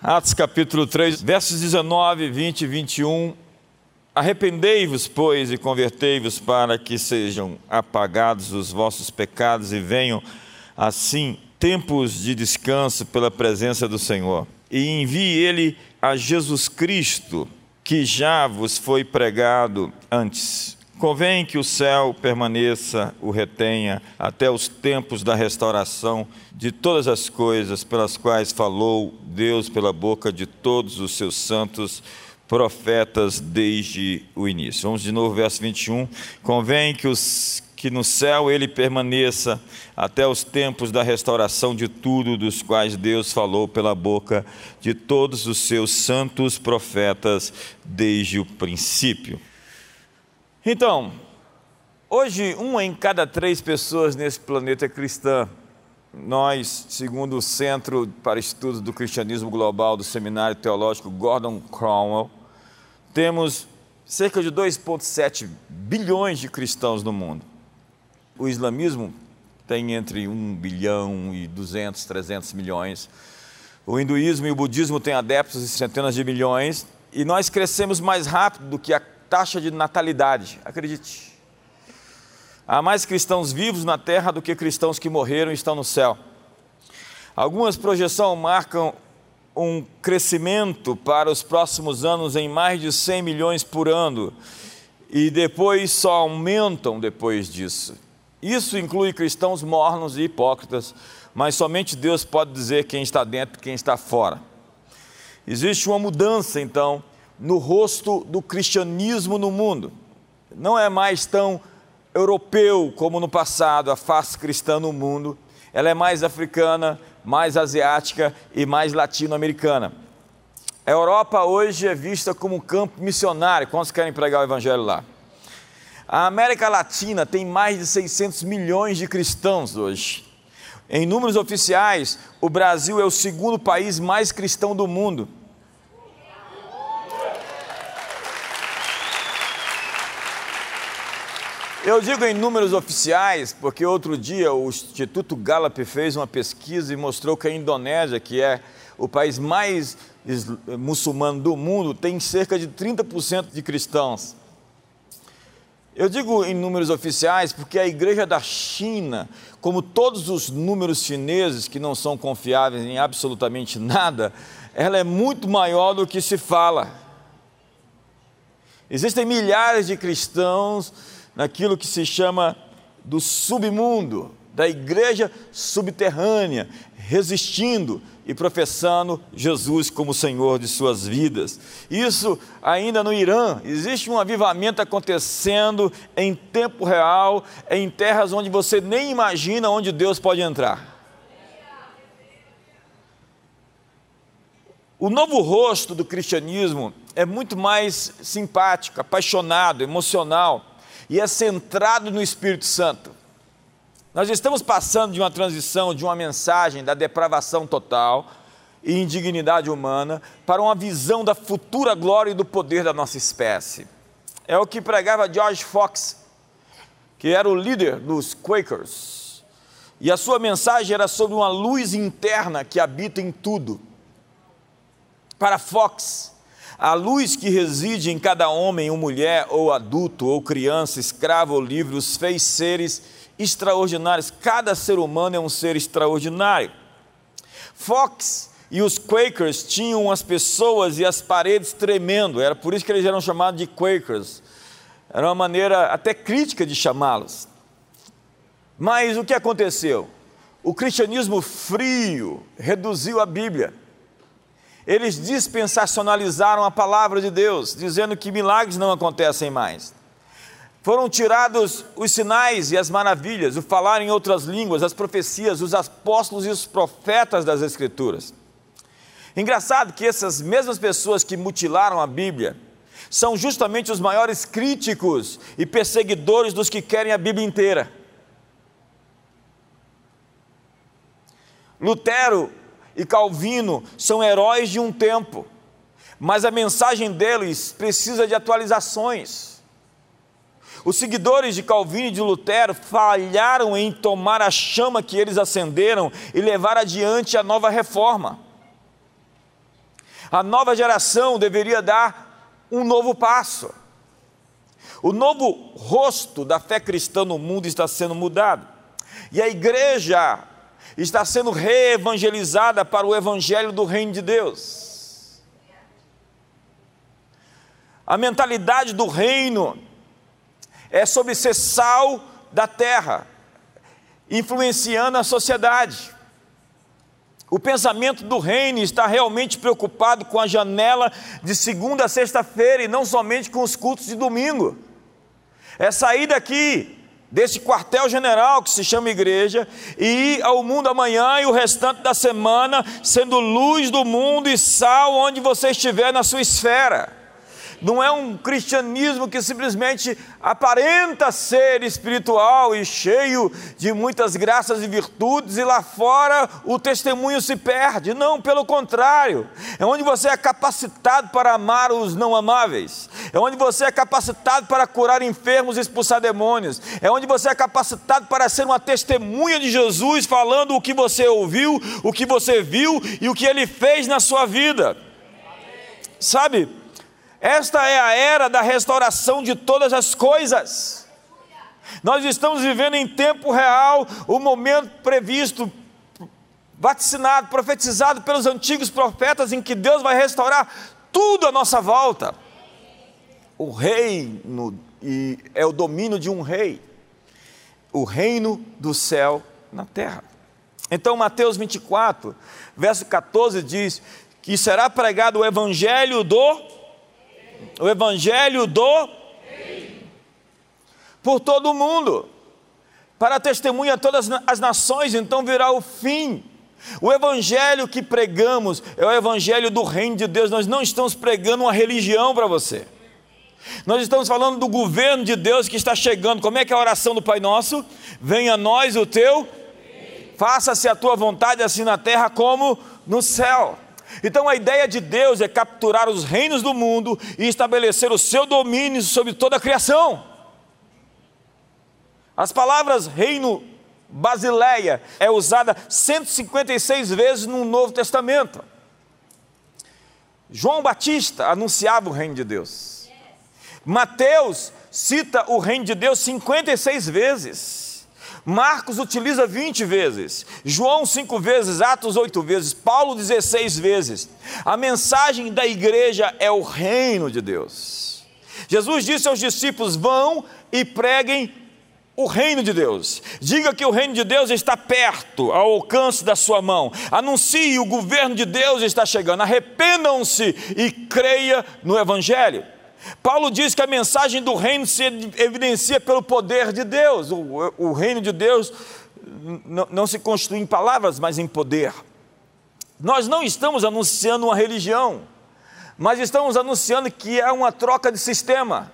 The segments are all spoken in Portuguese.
Atos capítulo 3, versos 19, 20 e 21. Arrependei-vos, pois, e convertei-vos para que sejam apagados os vossos pecados e venham, assim, tempos de descanso pela presença do Senhor. E envie Ele a Jesus Cristo, que já vos foi pregado antes Convém que o céu permaneça, o retenha, até os tempos da restauração de todas as coisas pelas quais falou Deus pela boca de todos os seus santos profetas desde o início. Vamos de novo, verso 21. Convém que, os, que no céu ele permaneça até os tempos da restauração de tudo, dos quais Deus falou pela boca de todos os seus santos profetas desde o princípio. Então, hoje, uma em cada três pessoas nesse planeta é cristã. Nós, segundo o Centro para Estudos do Cristianismo Global do Seminário Teológico Gordon Cromwell, temos cerca de 2,7 bilhões de cristãos no mundo. O islamismo tem entre 1 bilhão e 200, 300 milhões. O hinduísmo e o budismo têm adeptos de centenas de milhões. E nós crescemos mais rápido do que a taxa de natalidade, acredite. Há mais cristãos vivos na terra do que cristãos que morreram e estão no céu. Algumas projeções marcam um crescimento para os próximos anos em mais de 100 milhões por ano e depois só aumentam depois disso. Isso inclui cristãos mornos e hipócritas, mas somente Deus pode dizer quem está dentro e quem está fora. Existe uma mudança, então, no rosto do cristianismo no mundo. Não é mais tão europeu como no passado, a face cristã no mundo. Ela é mais africana, mais asiática e mais latino-americana. A Europa hoje é vista como um campo missionário. Quantos querem pregar o evangelho lá? A América Latina tem mais de 600 milhões de cristãos hoje. Em números oficiais, o Brasil é o segundo país mais cristão do mundo. Eu digo em números oficiais, porque outro dia o Instituto Gallup fez uma pesquisa e mostrou que a Indonésia, que é o país mais muçulmano do mundo, tem cerca de 30% de cristãos. Eu digo em números oficiais porque a igreja da China, como todos os números chineses que não são confiáveis em absolutamente nada, ela é muito maior do que se fala. Existem milhares de cristãos naquilo que se chama do submundo, da igreja subterrânea, resistindo e professando Jesus como Senhor de suas vidas. Isso ainda no Irã, existe um avivamento acontecendo em tempo real, em terras onde você nem imagina onde Deus pode entrar. O novo rosto do cristianismo é muito mais simpático, apaixonado, emocional e é centrado no Espírito Santo. Nós estamos passando de uma transição de uma mensagem da depravação total e indignidade humana para uma visão da futura glória e do poder da nossa espécie. É o que pregava George Fox, que era o líder dos Quakers. E a sua mensagem era sobre uma luz interna que habita em tudo. Para Fox, a luz que reside em cada homem ou mulher, ou adulto, ou criança, escravo ou livre, os fez seres extraordinários. Cada ser humano é um ser extraordinário. Fox e os Quakers tinham as pessoas e as paredes tremendo, era por isso que eles eram chamados de Quakers. Era uma maneira até crítica de chamá-los. Mas o que aconteceu? O cristianismo frio reduziu a Bíblia eles dispensacionalizaram a palavra de Deus, dizendo que milagres não acontecem mais. Foram tirados os sinais e as maravilhas, o falar em outras línguas, as profecias, os apóstolos e os profetas das Escrituras. Engraçado que essas mesmas pessoas que mutilaram a Bíblia são justamente os maiores críticos e perseguidores dos que querem a Bíblia inteira. Lutero e Calvino são heróis de um tempo, mas a mensagem deles precisa de atualizações. Os seguidores de Calvino e de Lutero falharam em tomar a chama que eles acenderam e levar adiante a nova reforma. A nova geração deveria dar um novo passo. O novo rosto da fé cristã no mundo está sendo mudado. E a igreja está sendo reevangelizada para o evangelho do reino de Deus. A mentalidade do reino é sobre ser sal da terra, influenciando a sociedade. O pensamento do reino está realmente preocupado com a janela de segunda a sexta-feira e não somente com os cultos de domingo. É sair daqui, desse quartel-general que se chama igreja, e ao mundo amanhã e o restante da semana, sendo luz do mundo e sal onde você estiver na sua esfera não é um cristianismo que simplesmente aparenta ser espiritual e cheio de muitas graças e virtudes, e lá fora o testemunho se perde. Não, pelo contrário, é onde você é capacitado para amar os não amáveis, é onde você é capacitado para curar enfermos e expulsar demônios, é onde você é capacitado para ser uma testemunha de Jesus, falando o que você ouviu, o que você viu e o que ele fez na sua vida. Sabe, esta é a era da restauração de todas as coisas. Nós estamos vivendo em tempo real o momento previsto, vaticinado, profetizado pelos antigos profetas, em que Deus vai restaurar tudo à nossa volta. O reino é o domínio de um rei, o reino do céu na terra. Então, Mateus 24, verso 14 diz que será pregado o evangelho do o evangelho do por todo o mundo, para testemunha a todas as nações, então virá o fim. O evangelho que pregamos é o evangelho do reino de Deus. Nós não estamos pregando uma religião para você. Nós estamos falando do governo de Deus que está chegando. Como é que é a oração do Pai Nosso? Venha a nós o teu, faça-se a tua vontade, assim na terra como no céu. Então a ideia de Deus é capturar os reinos do mundo e estabelecer o seu domínio sobre toda a criação. As palavras reino Basileia é usada 156 vezes no Novo Testamento. João Batista anunciava o reino de Deus. Mateus cita o reino de Deus 56 vezes. Marcos utiliza 20 vezes, João 5 vezes, Atos 8 vezes, Paulo 16 vezes. A mensagem da igreja é o reino de Deus. Jesus disse aos discípulos: vão e preguem o reino de Deus. Diga que o reino de Deus está perto, ao alcance da sua mão. Anuncie o governo de Deus está chegando. Arrependam-se e creia no evangelho. Paulo diz que a mensagem do reino se evidencia pelo poder de Deus. O, o reino de Deus não, não se constitui em palavras, mas em poder. Nós não estamos anunciando uma religião, mas estamos anunciando que é uma troca de sistema.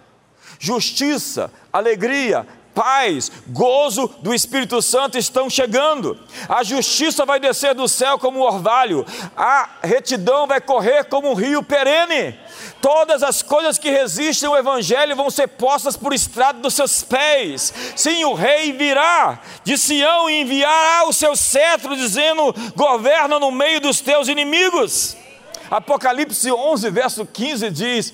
Justiça, alegria, paz, gozo do Espírito Santo estão chegando. A justiça vai descer do céu como um orvalho, a retidão vai correr como um rio perene. Todas as coisas que resistem ao Evangelho vão ser postas por estrado dos seus pés. Sim, o rei virá de Sião e enviará o seu cetro, dizendo: governa no meio dos teus inimigos. Apocalipse 11, verso 15 diz: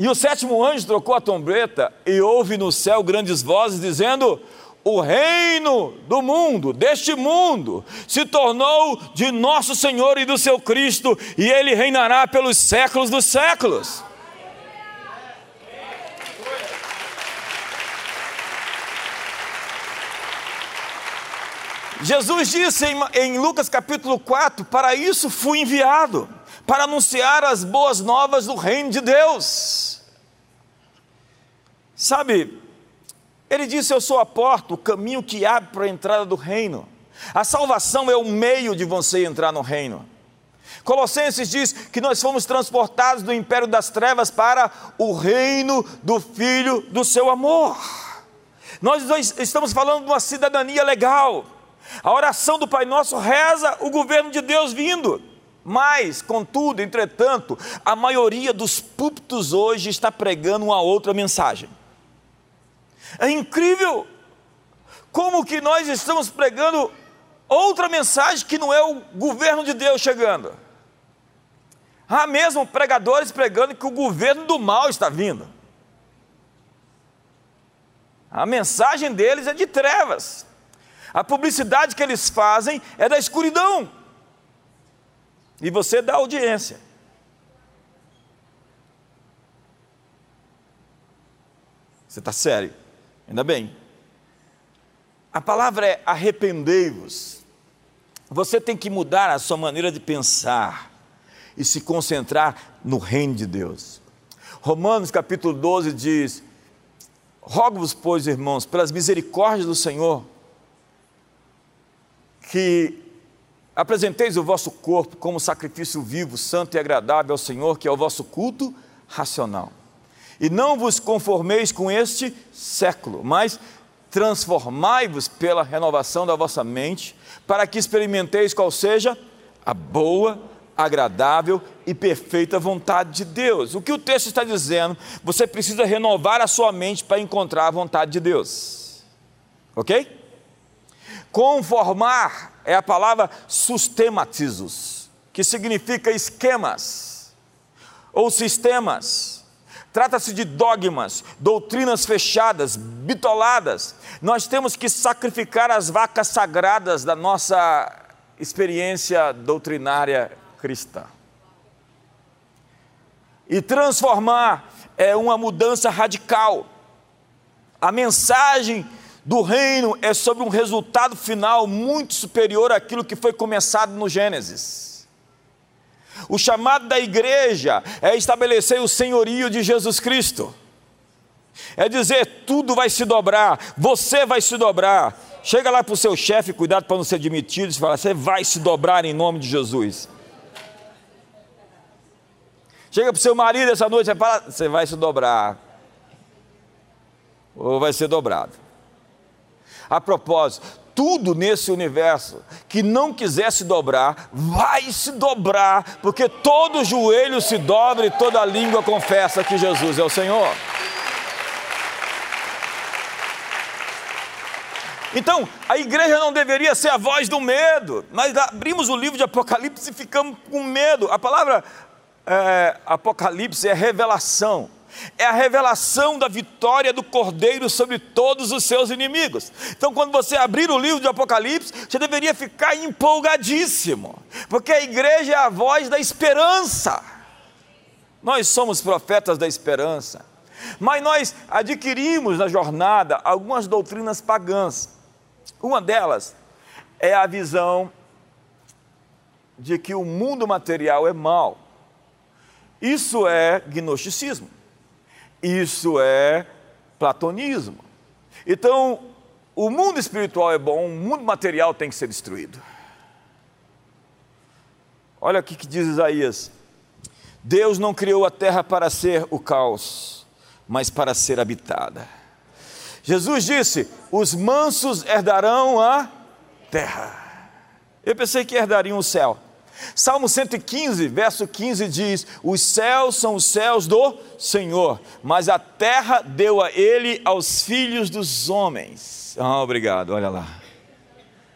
e o sétimo anjo trocou a trombeta e houve no céu grandes vozes dizendo: O reino do mundo, deste mundo, se tornou de nosso Senhor e do seu Cristo, e ele reinará pelos séculos dos séculos. Jesus disse em, em, Lucas capítulo 4: Para isso fui enviado, para anunciar as boas novas do reino de Deus. Sabe, ele disse: Eu sou a porta, o caminho que abre para a entrada do reino. A salvação é o meio de você entrar no reino. Colossenses diz que nós fomos transportados do império das trevas para o reino do Filho do seu amor. Nós estamos falando de uma cidadania legal. A oração do Pai Nosso reza o governo de Deus vindo. Mas, contudo, entretanto, a maioria dos púlpitos hoje está pregando uma outra mensagem. É incrível como que nós estamos pregando outra mensagem que não é o governo de Deus chegando. Há mesmo pregadores pregando que o governo do mal está vindo. A mensagem deles é de trevas. A publicidade que eles fazem é da escuridão. E você dá audiência. Você está sério? Ainda bem. A palavra é arrependei-vos. Você tem que mudar a sua maneira de pensar e se concentrar no reino de Deus. Romanos capítulo 12 diz: Rogo-vos, pois, irmãos, pelas misericórdias do Senhor, que apresenteis o vosso corpo como sacrifício vivo, santo e agradável ao Senhor, que é o vosso culto racional. E não vos conformeis com este século, mas transformai-vos pela renovação da vossa mente, para que experimenteis qual seja a boa, agradável e perfeita vontade de Deus. O que o texto está dizendo, você precisa renovar a sua mente para encontrar a vontade de Deus. Ok? Conformar é a palavra sustematizos, que significa esquemas ou sistemas Trata-se de dogmas, doutrinas fechadas, bitoladas. Nós temos que sacrificar as vacas sagradas da nossa experiência doutrinária cristã. E transformar é uma mudança radical. A mensagem do reino é sobre um resultado final muito superior àquilo que foi começado no Gênesis. O chamado da igreja é estabelecer o senhorio de Jesus Cristo. É dizer, tudo vai se dobrar, você vai se dobrar. Chega lá para o seu chefe, cuidado para não ser demitido, e fala, você vai se dobrar em nome de Jesus. Chega para o seu marido essa noite e fala, você vai se dobrar. Ou vai ser dobrado. A propósito, tudo nesse universo que não quiser se dobrar, vai se dobrar, porque todo joelho se dobra e toda língua confessa que Jesus é o Senhor. Então, a igreja não deveria ser a voz do medo. Nós abrimos o livro de Apocalipse e ficamos com medo. A palavra é, Apocalipse é revelação é a revelação da vitória do Cordeiro sobre todos os seus inimigos. Então, quando você abrir o livro de Apocalipse, você deveria ficar empolgadíssimo, porque a igreja é a voz da esperança. Nós somos profetas da esperança, mas nós adquirimos na jornada algumas doutrinas pagãs. Uma delas é a visão de que o mundo material é mau. Isso é gnosticismo. Isso é platonismo. Então, o mundo espiritual é bom, o mundo material tem que ser destruído. Olha o que diz Isaías: Deus não criou a terra para ser o caos, mas para ser habitada. Jesus disse: Os mansos herdarão a terra. Eu pensei que herdariam o céu. Salmo 115, verso 15 diz: Os céus são os céus do Senhor, mas a terra deu a ele aos filhos dos homens. Ah, obrigado, olha lá.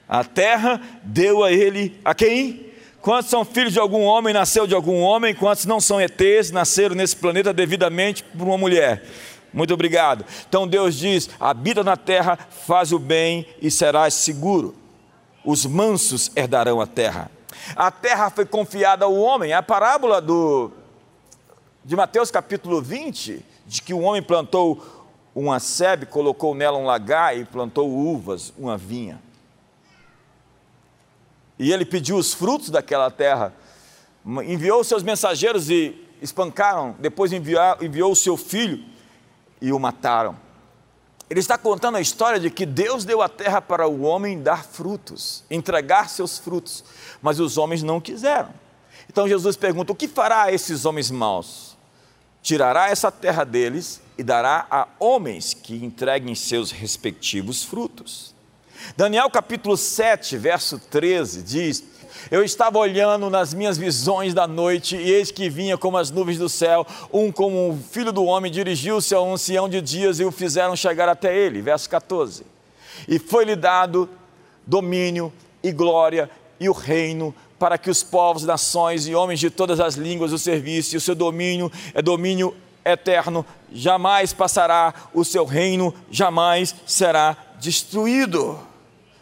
A terra deu a ele a quem? Quantos são filhos de algum homem, nasceu de algum homem? Quantos não são ETs, nasceram nesse planeta devidamente por uma mulher? Muito obrigado. Então Deus diz: habita na terra, faz o bem e serás seguro. Os mansos herdarão a terra. A terra foi confiada ao homem. A parábola do, de Mateus capítulo 20, de que um homem plantou uma sebe, colocou nela um lagar e plantou uvas, uma vinha. E ele pediu os frutos daquela terra, enviou seus mensageiros e espancaram, depois enviou, enviou o seu filho e o mataram. Ele está contando a história de que Deus deu a terra para o homem dar frutos, entregar seus frutos, mas os homens não quiseram. Então Jesus pergunta: o que fará a esses homens maus? Tirará essa terra deles e dará a homens que entreguem seus respectivos frutos. Daniel capítulo 7, verso 13 diz: eu estava olhando nas minhas visões da noite, e eis que vinha como as nuvens do céu, um como um filho do homem, dirigiu-se ao ancião de dias e o fizeram chegar até ele. Verso 14. E foi-lhe dado domínio e glória e o reino para que os povos, nações e homens de todas as línguas o servissem. O seu domínio é domínio eterno, jamais passará, o seu reino jamais será destruído.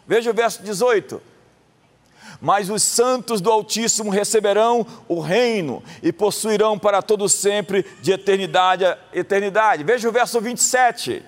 Veja o verso 18. Mas os santos do Altíssimo receberão o reino e possuirão para todo sempre, de eternidade a eternidade. Veja o verso 27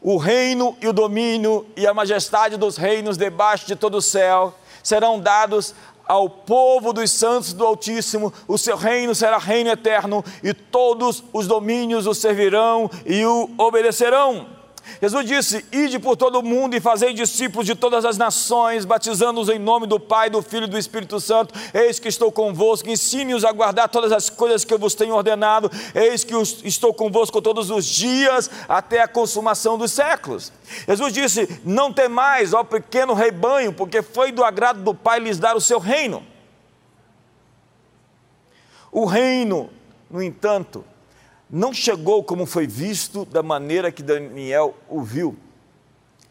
o reino e o domínio e a majestade dos reinos debaixo de todo o céu serão dados ao povo dos santos do Altíssimo, o seu reino será reino eterno, e todos os domínios o servirão e o obedecerão. Jesus disse: Ide por todo o mundo e fazei discípulos de todas as nações, batizando-os em nome do Pai, do Filho e do Espírito Santo. Eis que estou convosco, ensine-os a guardar todas as coisas que eu vos tenho ordenado. Eis que estou convosco todos os dias, até a consumação dos séculos. Jesus disse: Não temais, ó pequeno rebanho, porque foi do agrado do Pai lhes dar o seu reino. O reino, no entanto, não chegou como foi visto da maneira que Daniel o viu.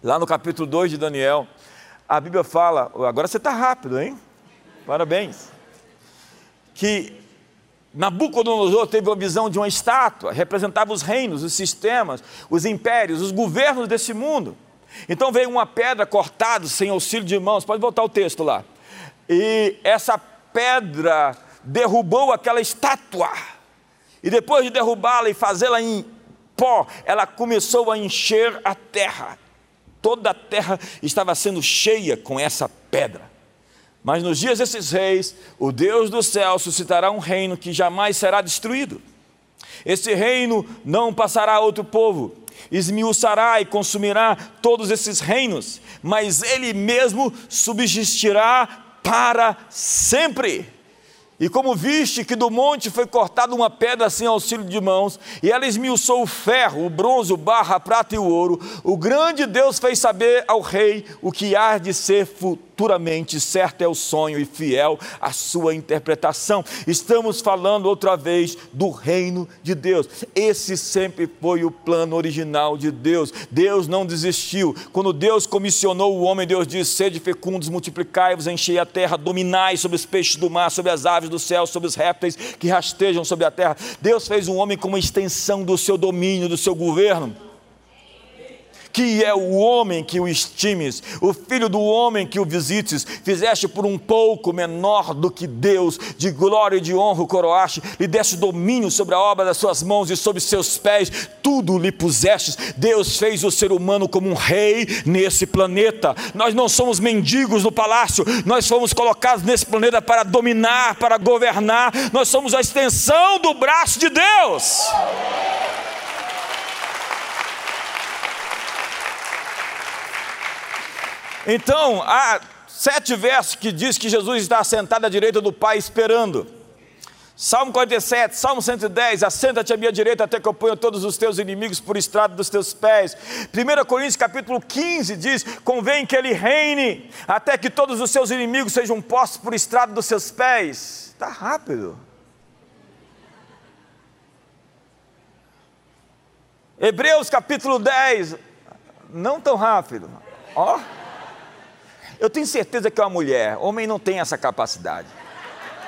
Lá no capítulo 2 de Daniel, a Bíblia fala, agora você está rápido, hein? Parabéns. Que Nabucodonosor teve uma visão de uma estátua, representava os reinos, os sistemas, os impérios, os governos desse mundo. Então veio uma pedra cortada sem auxílio de mãos, pode voltar o texto lá. E essa pedra derrubou aquela estátua e depois de derrubá-la e fazê-la em pó, ela começou a encher a terra. Toda a terra estava sendo cheia com essa pedra. Mas nos dias desses reis, o Deus do céu suscitará um reino que jamais será destruído. Esse reino não passará a outro povo, esmiuçará e consumirá todos esses reinos, mas ele mesmo subsistirá para sempre. E como viste que do monte foi cortada uma pedra sem auxílio de mãos, e ela esmiuçou o ferro, o bronze, o barro, a prata e o ouro, o grande Deus fez saber ao rei o que há de ser futuramente, certo é o sonho e fiel a sua interpretação. Estamos falando outra vez do reino de Deus. Esse sempre foi o plano original de Deus. Deus não desistiu. Quando Deus comissionou o homem, Deus disse: Sede fecundos, multiplicai-vos, enchei a terra, dominai sobre os peixes do mar, sobre as aves do céu, sobre os répteis que rastejam sobre a terra. Deus fez um homem como extensão do seu domínio, do seu governo que é o homem que o estimes, o filho do homem que o visites, fizeste por um pouco menor do que Deus, de glória e de honra o coroaste, lhe deste domínio sobre a obra das suas mãos e sobre seus pés, tudo lhe pusestes. Deus fez o ser humano como um rei nesse planeta. Nós não somos mendigos no palácio, nós fomos colocados nesse planeta para dominar, para governar, nós somos a extensão do braço de Deus. Então, há sete versos que diz que Jesus está sentado à direita do Pai esperando. Salmo 47, Salmo 110, assenta-te à minha direita até que eu ponha todos os teus inimigos por estrado dos teus pés. 1 Coríntios capítulo 15 diz, convém que ele reine até que todos os seus inimigos sejam postos por estrado dos seus pés. Está rápido. Hebreus capítulo 10, não tão rápido. Ó. Oh. Eu tenho certeza que é uma mulher. Homem não tem essa capacidade.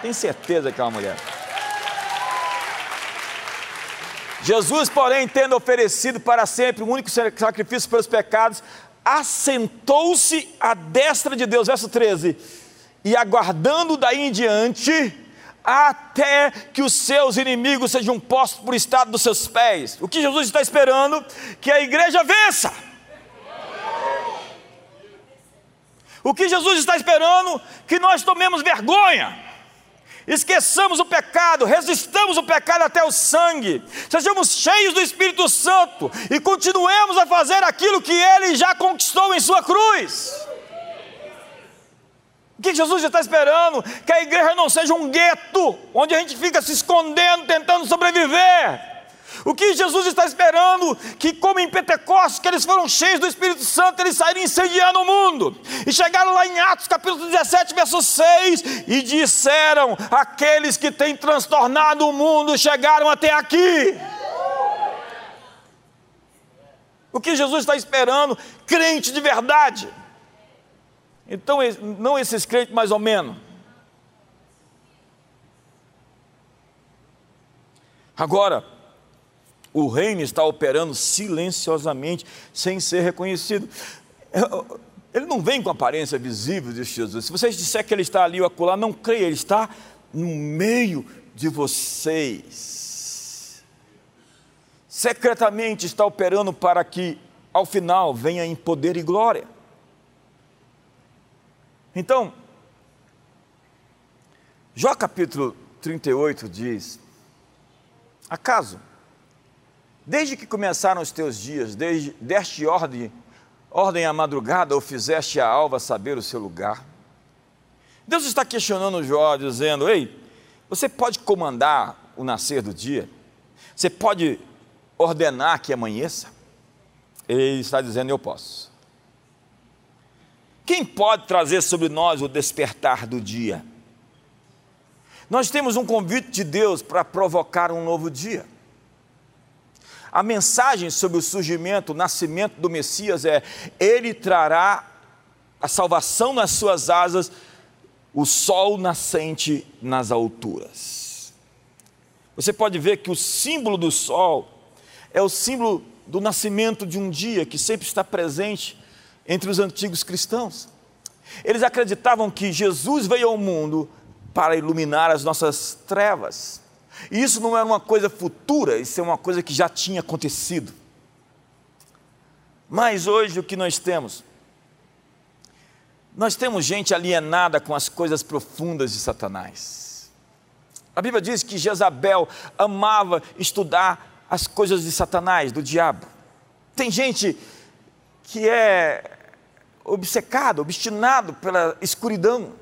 Tenho certeza que é uma mulher. Jesus, porém, tendo oferecido para sempre o único sacrifício pelos pecados, assentou-se à destra de Deus, verso 13, e aguardando daí em diante, até que os seus inimigos sejam postos por estado dos seus pés. O que Jesus está esperando? Que a igreja vença. O que Jesus está esperando? Que nós tomemos vergonha, esqueçamos o pecado, resistamos o pecado até o sangue, sejamos cheios do Espírito Santo e continuemos a fazer aquilo que Ele já conquistou em Sua cruz. O que Jesus está esperando? Que a igreja não seja um gueto, onde a gente fica se escondendo, tentando sobreviver. O que Jesus está esperando? Que, como em Pentecostes, que eles foram cheios do Espírito Santo, eles saíram incendiando o mundo. E chegaram lá em Atos capítulo 17, verso 6, e disseram: aqueles que têm transtornado o mundo chegaram até aqui. O que Jesus está esperando? Crente de verdade. Então, não esses crentes mais ou menos. Agora, o reino está operando silenciosamente, sem ser reconhecido. Ele não vem com aparência visível, de Jesus. Se vocês disserem que ele está ali ou acolá, não creia, ele está no meio de vocês. Secretamente está operando para que, ao final, venha em poder e glória. Então, Jó capítulo 38 diz: Acaso, desde que começaram os teus dias, desde deste ordem, ordem à madrugada, ou fizeste a alva saber o seu lugar? Deus está questionando Jó, dizendo: Ei, você pode comandar o nascer do dia? Você pode ordenar que amanheça? Ele está dizendo: Eu posso. Quem pode trazer sobre nós o despertar do dia? Nós temos um convite de Deus para provocar um novo dia. A mensagem sobre o surgimento, o nascimento do Messias é: Ele trará a salvação nas suas asas, o sol nascente nas alturas. Você pode ver que o símbolo do sol é o símbolo do nascimento de um dia que sempre está presente entre os antigos cristãos. Eles acreditavam que Jesus veio ao mundo para iluminar as nossas trevas. E isso não era uma coisa futura, isso é uma coisa que já tinha acontecido. Mas hoje o que nós temos? Nós temos gente alienada com as coisas profundas de Satanás. A Bíblia diz que Jezabel amava estudar as coisas de Satanás, do diabo. Tem gente que é obcecado, obstinado pela escuridão.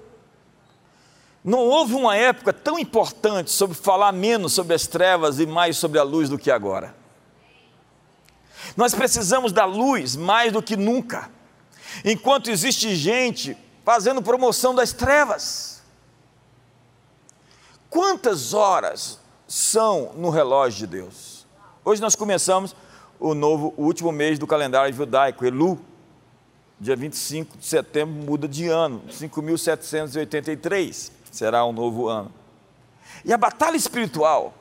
Não houve uma época tão importante sobre falar menos sobre as trevas e mais sobre a luz do que agora. Nós precisamos da luz mais do que nunca. Enquanto existe gente fazendo promoção das trevas. Quantas horas são no relógio de Deus? Hoje nós começamos o novo, o último mês do calendário judaico, Elu, dia 25 de setembro muda de ano, 5.783 será um novo ano. E a batalha espiritual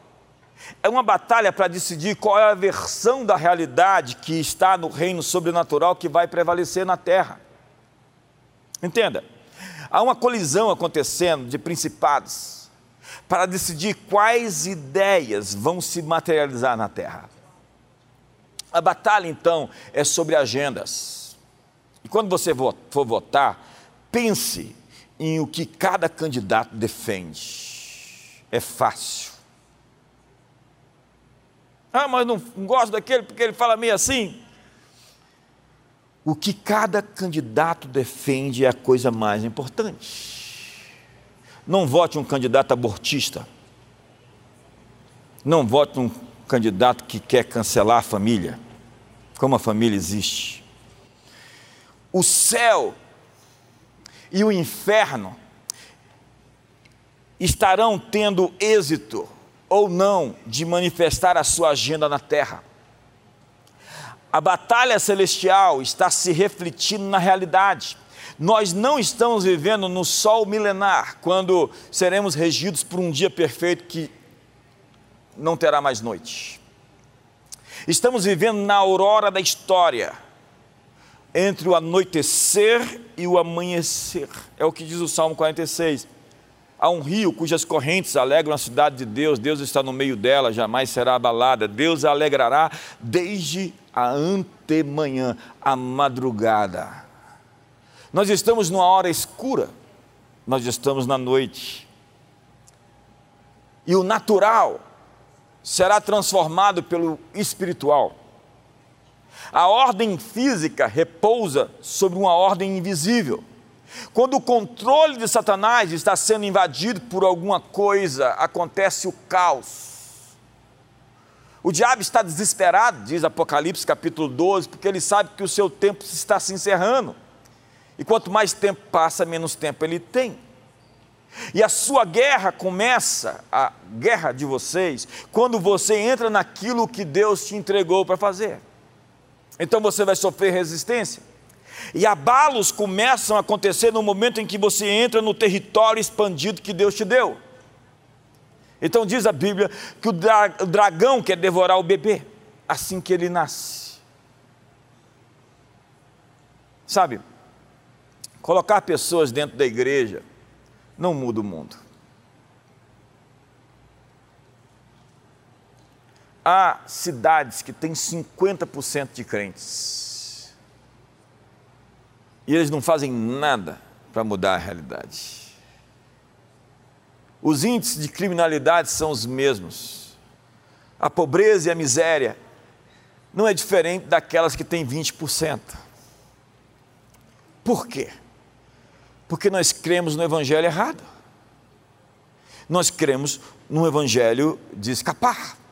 é uma batalha para decidir qual é a versão da realidade que está no reino sobrenatural que vai prevalecer na terra. Entenda, há uma colisão acontecendo de principados para decidir quais ideias vão se materializar na terra. A batalha, então, é sobre agendas e quando você for votar, pense em o que cada candidato defende. É fácil. Ah, mas não gosto daquele porque ele fala meio assim. O que cada candidato defende é a coisa mais importante. Não vote um candidato abortista. Não vote um candidato que quer cancelar a família. Como a família existe o céu e o inferno estarão tendo êxito ou não de manifestar a sua agenda na terra. A batalha celestial está se refletindo na realidade. Nós não estamos vivendo no sol milenar, quando seremos regidos por um dia perfeito que não terá mais noite. Estamos vivendo na aurora da história entre o anoitecer e o amanhecer. É o que diz o Salmo 46. Há um rio cujas correntes alegram a cidade de Deus, Deus está no meio dela, jamais será abalada. Deus a alegrará desde a antemanhã, a madrugada. Nós estamos numa hora escura, nós estamos na noite. E o natural será transformado pelo espiritual. A ordem física repousa sobre uma ordem invisível. Quando o controle de Satanás está sendo invadido por alguma coisa, acontece o caos. O diabo está desesperado, diz Apocalipse capítulo 12, porque ele sabe que o seu tempo está se encerrando. E quanto mais tempo passa, menos tempo ele tem. E a sua guerra começa, a guerra de vocês, quando você entra naquilo que Deus te entregou para fazer então você vai sofrer resistência. E abalos começam a acontecer no momento em que você entra no território expandido que Deus te deu. Então diz a Bíblia que o, dra o dragão quer devorar o bebê assim que ele nasce. Sabe, colocar pessoas dentro da igreja não muda o mundo. Há cidades que têm 50% de crentes. E eles não fazem nada para mudar a realidade. Os índices de criminalidade são os mesmos. A pobreza e a miséria não é diferente daquelas que têm 20%. Por quê? Porque nós cremos no evangelho errado. Nós cremos no evangelho de escapar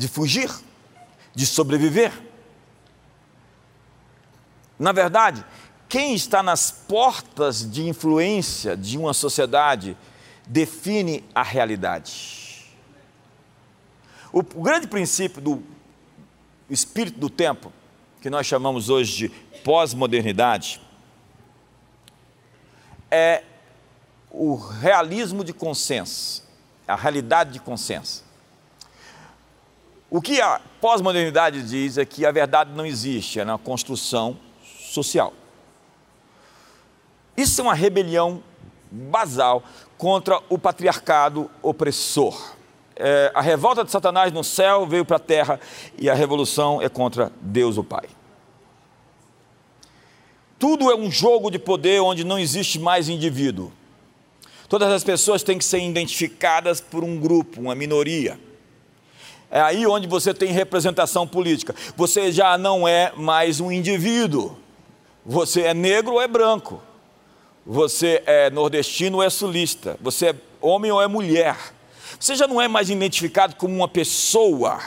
de fugir, de sobreviver. Na verdade, quem está nas portas de influência de uma sociedade define a realidade. O, grande princípio do espírito do tempo, que nós chamamos hoje de pós-modernidade, é o realismo de consenso, a realidade de consenso. O que a pós-modernidade diz é que a verdade não existe, é na construção social. Isso é uma rebelião basal contra o patriarcado opressor. É, a revolta de Satanás no céu veio para a terra e a revolução é contra Deus o Pai. Tudo é um jogo de poder onde não existe mais indivíduo. Todas as pessoas têm que ser identificadas por um grupo, uma minoria. É aí onde você tem representação política. Você já não é mais um indivíduo. Você é negro ou é branco. Você é nordestino ou é sulista. Você é homem ou é mulher. Você já não é mais identificado como uma pessoa.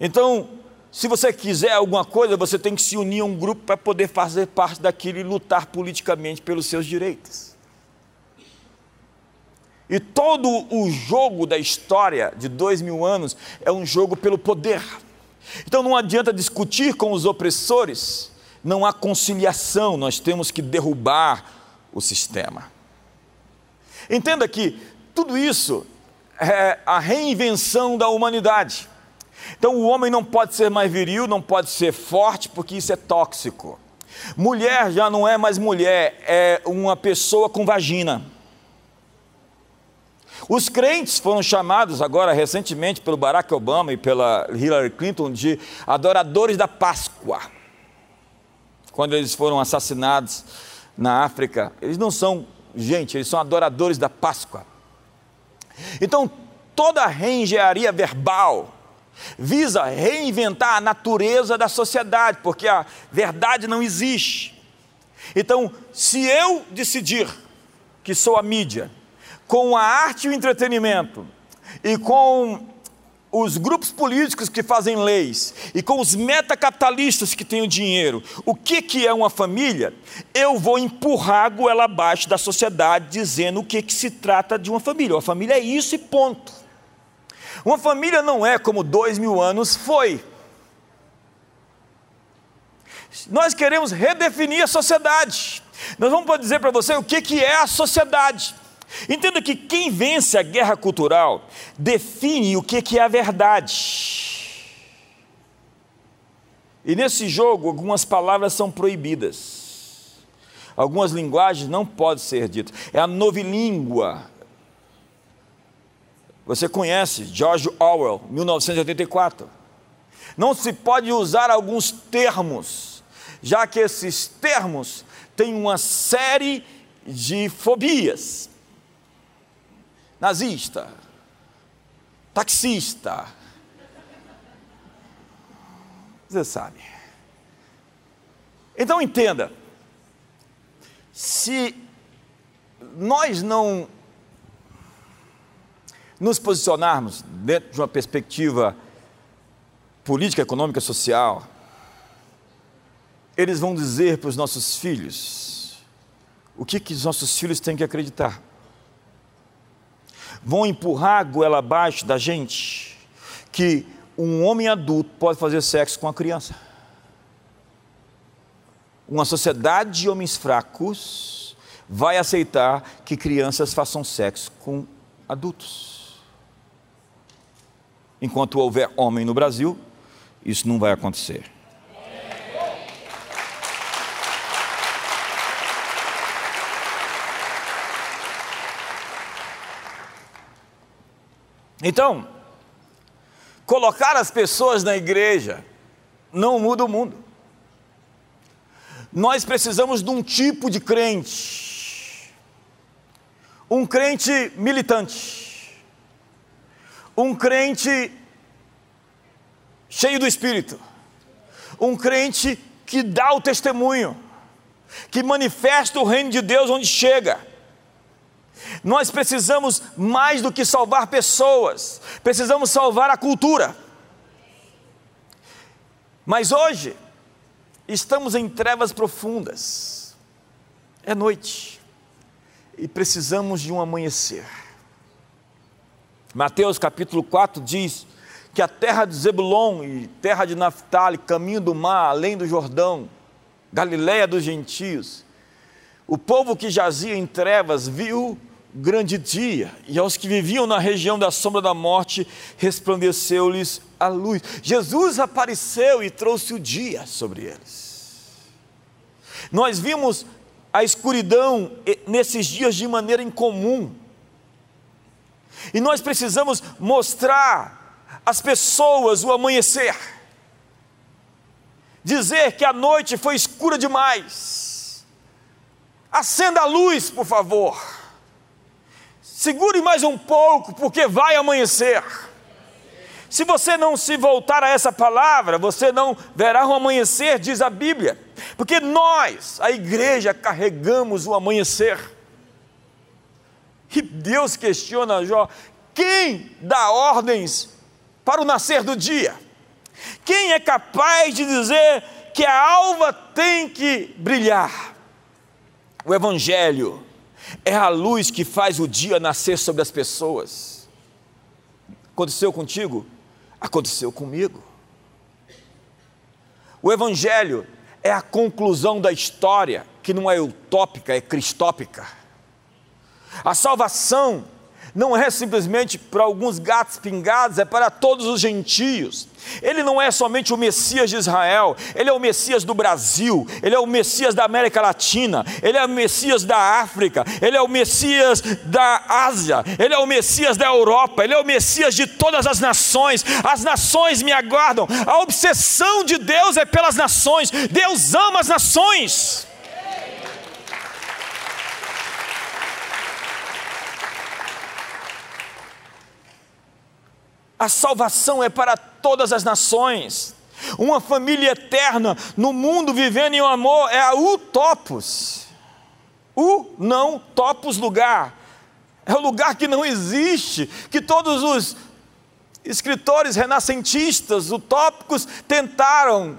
Então, se você quiser alguma coisa, você tem que se unir a um grupo para poder fazer parte daquilo e lutar politicamente pelos seus direitos. E todo o jogo da história de dois mil anos é um jogo pelo poder. Então não adianta discutir com os opressores, não há conciliação, nós temos que derrubar o sistema. Entenda que tudo isso é a reinvenção da humanidade. Então o homem não pode ser mais viril, não pode ser forte, porque isso é tóxico. Mulher já não é mais mulher, é uma pessoa com vagina. Os crentes foram chamados agora recentemente pelo Barack Obama e pela Hillary Clinton de adoradores da Páscoa. Quando eles foram assassinados na África, eles não são gente, eles são adoradores da Páscoa. Então, toda a reengenharia verbal visa reinventar a natureza da sociedade, porque a verdade não existe. Então, se eu decidir que sou a mídia, com a arte e o entretenimento, e com os grupos políticos que fazem leis, e com os metacapitalistas que têm o dinheiro, o que, que é uma família? Eu vou empurrar a goela abaixo da sociedade dizendo o que, que se trata de uma família. Uma família é isso e ponto. Uma família não é como dois mil anos foi. Nós queremos redefinir a sociedade. Nós vamos dizer para você o que, que é a sociedade. Entenda que quem vence a guerra cultural define o que é a verdade. E nesse jogo, algumas palavras são proibidas. Algumas linguagens não podem ser ditas. É a novilíngua. Você conhece George Orwell, 1984. Não se pode usar alguns termos, já que esses termos têm uma série de fobias nazista, taxista. Você sabe. Então entenda: se nós não nos posicionarmos dentro de uma perspectiva política, econômica, social, eles vão dizer para os nossos filhos o que, que os nossos filhos têm que acreditar vão empurrar a goela abaixo da gente que um homem adulto pode fazer sexo com a criança. uma sociedade de homens fracos vai aceitar que crianças façam sexo com adultos. Enquanto houver homem no Brasil, isso não vai acontecer. Então, colocar as pessoas na igreja não muda o mundo. Nós precisamos de um tipo de crente, um crente militante, um crente cheio do Espírito, um crente que dá o testemunho, que manifesta o reino de Deus onde chega. Nós precisamos mais do que salvar pessoas, precisamos salvar a cultura. Mas hoje, estamos em trevas profundas, é noite, e precisamos de um amanhecer. Mateus capítulo 4 diz que a terra de Zebulon e terra de Naphtali, caminho do mar, além do Jordão, Galiléia dos gentios, o povo que jazia em trevas viu grande dia, e aos que viviam na região da sombra da morte, resplandeceu-lhes a luz. Jesus apareceu e trouxe o dia sobre eles. Nós vimos a escuridão nesses dias de maneira incomum, e nós precisamos mostrar às pessoas o amanhecer, dizer que a noite foi escura demais. Acenda a luz, por favor Segure mais um pouco, porque vai amanhecer. Se você não se voltar a essa palavra, você não verá o amanhecer, diz a Bíblia, porque nós, a igreja, carregamos o amanhecer. E Deus questiona Jó: quem dá ordens para o nascer do dia? Quem é capaz de dizer que a alva tem que brilhar? O Evangelho é a luz que faz o dia nascer sobre as pessoas. Aconteceu contigo? Aconteceu comigo. O Evangelho é a conclusão da história, que não é utópica, é cristópica. A salvação não é simplesmente para alguns gatos pingados, é para todos os gentios. Ele não é somente o Messias de Israel, ele é o Messias do Brasil, ele é o Messias da América Latina, ele é o Messias da África, ele é o Messias da Ásia, ele é o Messias da Europa, ele é o Messias de todas as nações. As nações me aguardam. A obsessão de Deus é pelas nações. Deus ama as nações. A salvação é para todas as nações. Uma família eterna no mundo vivendo em um amor é a utopos. O não topos lugar. É o lugar que não existe, que todos os escritores renascentistas utópicos tentaram.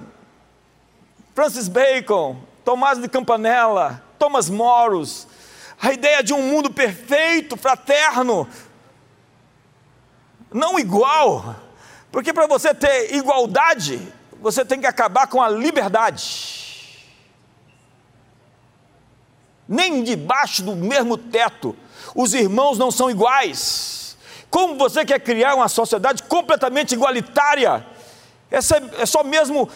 Francis Bacon, Tomás de Campanella, Thomas Moros, a ideia de um mundo perfeito, fraterno, não igual, porque para você ter igualdade, você tem que acabar com a liberdade. Nem debaixo do mesmo teto, os irmãos não são iguais. Como você quer criar uma sociedade completamente igualitária? Essa é só mesmo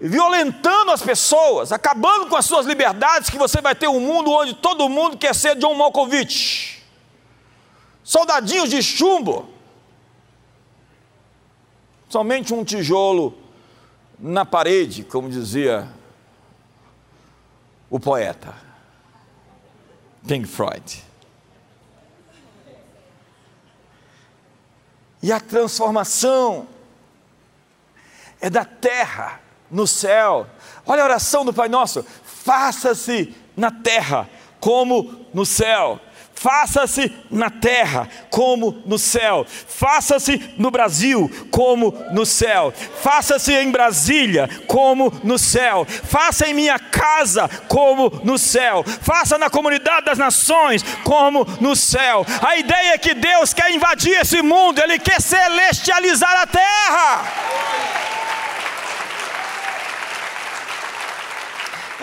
violentando as pessoas, acabando com as suas liberdades, que você vai ter um mundo onde todo mundo quer ser John Malkovich. Soldadinhos de chumbo, somente um tijolo na parede, como dizia o poeta Pink Floyd. E a transformação é da terra no céu. Olha a oração do Pai Nosso: faça-se na terra como no céu. Faça-se na terra como no céu, faça-se no Brasil como no céu, faça-se em Brasília como no céu, faça em minha casa como no céu, faça na comunidade das nações como no céu. A ideia é que Deus quer invadir esse mundo, Ele quer celestializar a terra.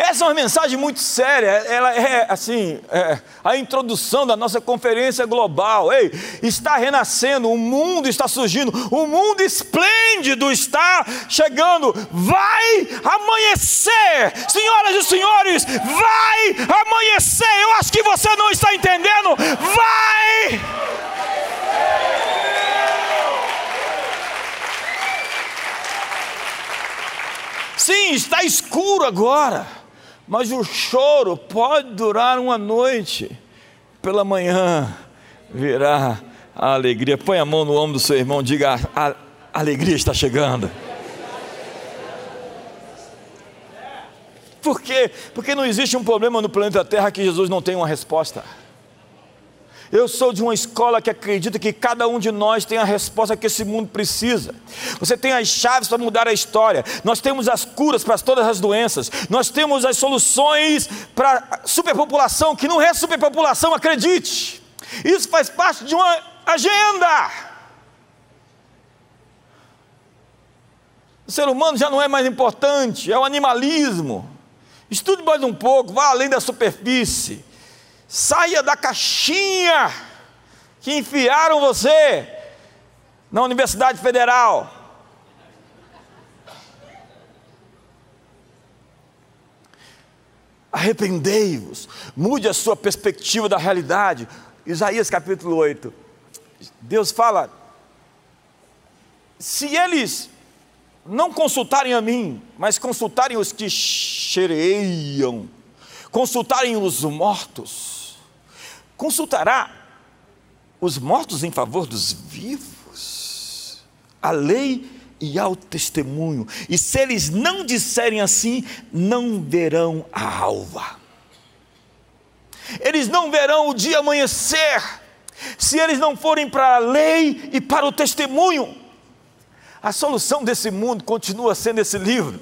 Essa é uma mensagem muito séria. Ela é assim, é, a introdução da nossa conferência global. Ei, está renascendo, o mundo está surgindo, o mundo esplêndido está chegando. Vai amanhecer, senhoras e senhores, vai amanhecer. Eu acho que você não está entendendo. Vai! Sim, está escuro agora, mas o choro pode durar uma noite, pela manhã virá a alegria. Põe a mão no ombro do seu irmão, diga: a, alegria está chegando. Por quê? Porque não existe um problema no planeta Terra que Jesus não tenha uma resposta. Eu sou de uma escola que acredita que cada um de nós tem a resposta que esse mundo precisa. Você tem as chaves para mudar a história. Nós temos as curas para todas as doenças. Nós temos as soluções para a superpopulação, que não é superpopulação, acredite. Isso faz parte de uma agenda. O ser humano já não é mais importante, é o animalismo. Estude mais um pouco, vá além da superfície. Saia da caixinha que enfiaram você na Universidade Federal. Arrependei-vos, mude a sua perspectiva da realidade. Isaías capítulo 8. Deus fala: se eles não consultarem a mim, mas consultarem os que cheireiam, consultarem os mortos, consultará os mortos em favor dos vivos, a lei e ao testemunho, e se eles não disserem assim, não verão a alva, eles não verão o dia amanhecer, se eles não forem para a lei e para o testemunho. A solução desse mundo continua sendo esse livro.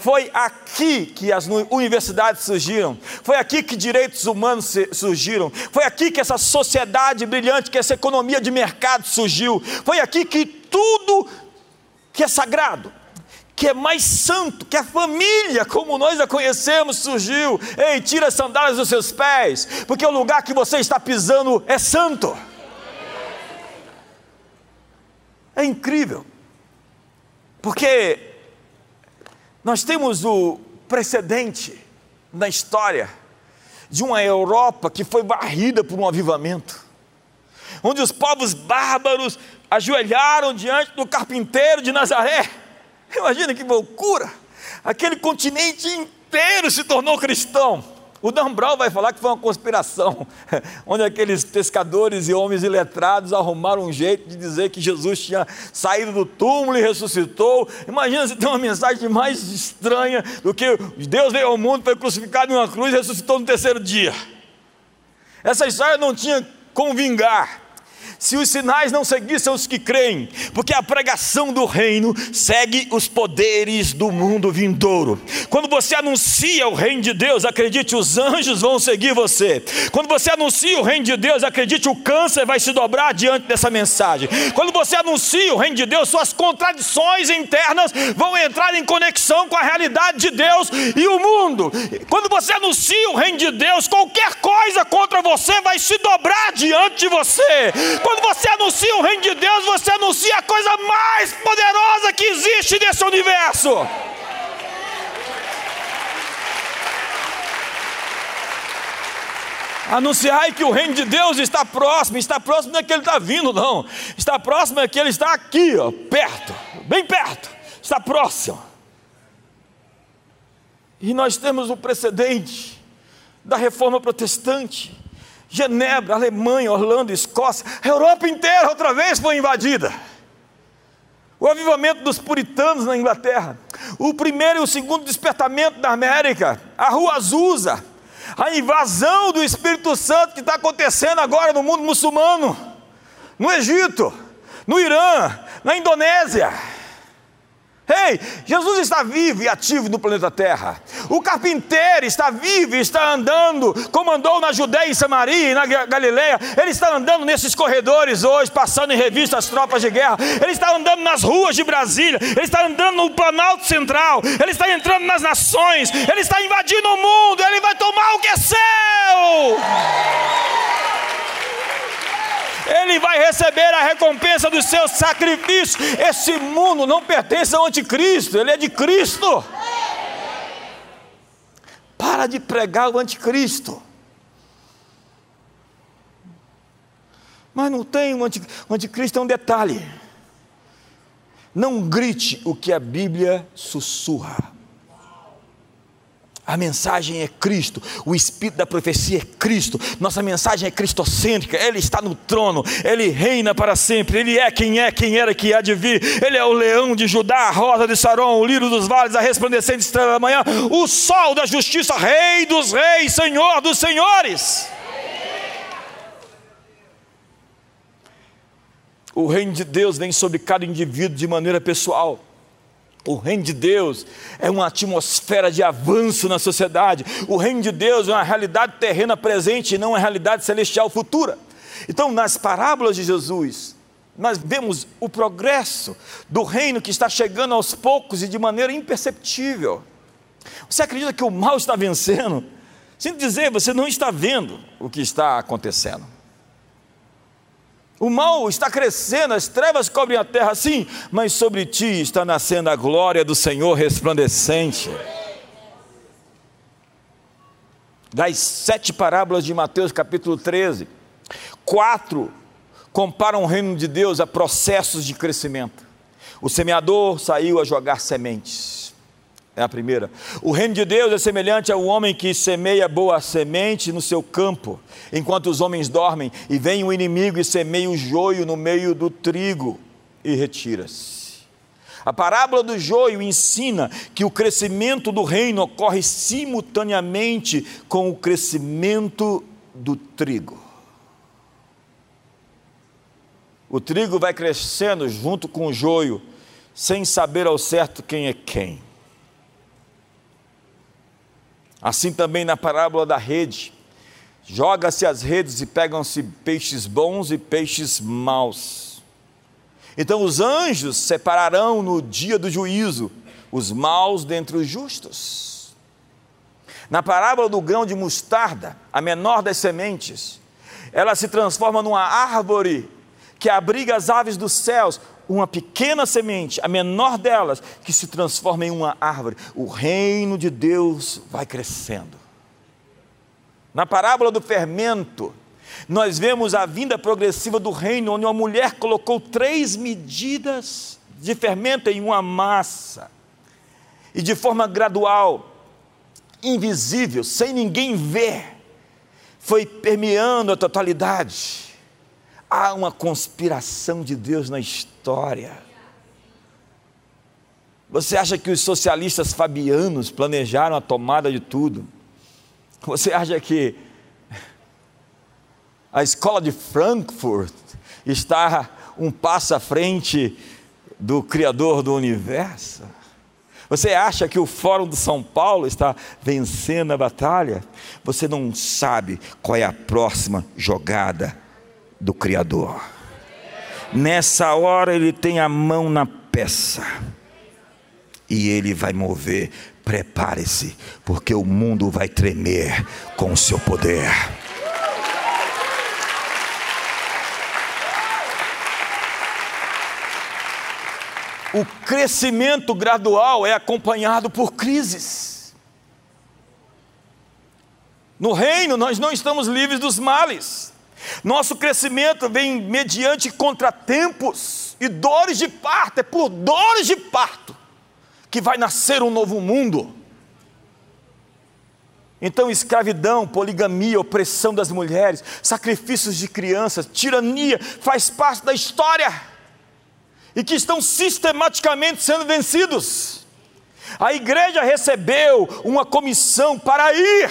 Foi aqui que as universidades surgiram, foi aqui que direitos humanos surgiram, foi aqui que essa sociedade brilhante, que essa economia de mercado surgiu, foi aqui que tudo que é sagrado, que é mais santo, que a família, como nós a conhecemos, surgiu. Ei, tira as sandálias dos seus pés, porque o lugar que você está pisando é santo. É incrível, porque nós temos o precedente na história de uma Europa que foi varrida por um avivamento, onde os povos bárbaros ajoelharam diante do carpinteiro de Nazaré. Imagina que loucura! Aquele continente inteiro se tornou cristão. O Dan Brown vai falar que foi uma conspiração, onde aqueles pescadores e homens iletrados arrumaram um jeito de dizer que Jesus tinha saído do túmulo e ressuscitou. Imagina se tem uma mensagem mais estranha do que Deus veio ao mundo, foi crucificado em uma cruz e ressuscitou no terceiro dia. Essa história não tinha como vingar se os sinais não seguissem os que creem, porque a pregação do reino segue os poderes do mundo vindouro. Quando você anuncia o reino de Deus, acredite, os anjos vão seguir você. Quando você anuncia o reino de Deus, acredite, o câncer vai se dobrar diante dessa mensagem. Quando você anuncia o reino de Deus, suas contradições internas vão entrar em conexão com a realidade de Deus e o mundo. Quando você anuncia o reino de Deus, qualquer coisa contra você vai se dobrar diante de você. Quando quando você anuncia o reino de Deus, você anuncia a coisa mais poderosa que existe nesse universo. Anunciar que o reino de Deus está próximo, está próximo não é que ele está vindo, não. Está próximo é que ele está aqui, ó, perto, bem perto, está próximo. E nós temos o precedente da reforma protestante. Genebra, Alemanha, Orlando, Escócia, a Europa inteira outra vez foi invadida. O avivamento dos puritanos na Inglaterra, o primeiro e o segundo despertamento da América, a Rua Azusa, a invasão do Espírito Santo que está acontecendo agora no mundo muçulmano, no Egito, no Irã, na Indonésia. Ei, Jesus está vivo e ativo no planeta Terra. O carpinteiro está vivo e está andando, como andou na Judéia e Samaria e na Galileia. Ele está andando nesses corredores hoje, passando em revista as tropas de guerra. Ele está andando nas ruas de Brasília. Ele está andando no Planalto Central. Ele está entrando nas nações. Ele está invadindo o mundo. Ele vai tomar o que é seu ele vai receber a recompensa dos seus sacrifícios. Esse mundo não pertence ao anticristo, ele é de Cristo. Para de pregar o anticristo. Mas não tem o anticristo, o anticristo é um detalhe. Não grite o que a Bíblia sussurra. A mensagem é Cristo, o espírito da profecia é Cristo, nossa mensagem é cristocêntrica, Ele está no trono, Ele reina para sempre, Ele é quem é, quem era, que há de vir, Ele é o leão de Judá, a rosa de Saron, o lírio dos vales, a resplandecente estrela da manhã, o sol da justiça, Rei dos reis, Senhor dos senhores. O reino de Deus vem sobre cada indivíduo de maneira pessoal. O reino de Deus é uma atmosfera de avanço na sociedade. O reino de Deus é uma realidade terrena presente e não uma realidade celestial futura. Então, nas parábolas de Jesus, nós vemos o progresso do reino que está chegando aos poucos e de maneira imperceptível. Você acredita que o mal está vencendo? Sinto dizer, você não está vendo o que está acontecendo. O mal está crescendo, as trevas cobrem a terra, sim, mas sobre ti está nascendo a glória do Senhor resplandecente. Das sete parábolas de Mateus capítulo 13, quatro comparam o reino de Deus a processos de crescimento. O semeador saiu a jogar sementes. É a primeira. O reino de Deus é semelhante ao homem que semeia boa semente no seu campo, enquanto os homens dormem, e vem o inimigo e semeia o joio no meio do trigo e retira-se. A parábola do joio ensina que o crescimento do reino ocorre simultaneamente com o crescimento do trigo. O trigo vai crescendo junto com o joio, sem saber ao certo quem é quem. Assim também na parábola da rede. Joga-se as redes e pegam-se peixes bons e peixes maus. Então os anjos separarão no dia do juízo os maus dentre os justos. Na parábola do grão de mostarda, a menor das sementes, ela se transforma numa árvore que abriga as aves dos céus, uma pequena semente, a menor delas, que se transforma em uma árvore. O reino de Deus vai crescendo. Na parábola do fermento, nós vemos a vinda progressiva do reino, onde uma mulher colocou três medidas de fermento em uma massa, e de forma gradual, invisível, sem ninguém ver, foi permeando a totalidade há uma conspiração de Deus na história. Você acha que os socialistas fabianos planejaram a tomada de tudo? Você acha que a escola de Frankfurt está um passo à frente do Criador do universo? Você acha que o Fórum de São Paulo está vencendo a batalha? Você não sabe qual é a próxima jogada do Criador. Nessa hora ele tem a mão na peça e ele vai mover. Prepare-se, porque o mundo vai tremer com o seu poder. O crescimento gradual é acompanhado por crises. No reino, nós não estamos livres dos males. Nosso crescimento vem mediante contratempos e dores de parto, é por dores de parto que vai nascer um novo mundo. Então, escravidão, poligamia, opressão das mulheres, sacrifícios de crianças, tirania, faz parte da história e que estão sistematicamente sendo vencidos. A igreja recebeu uma comissão para ir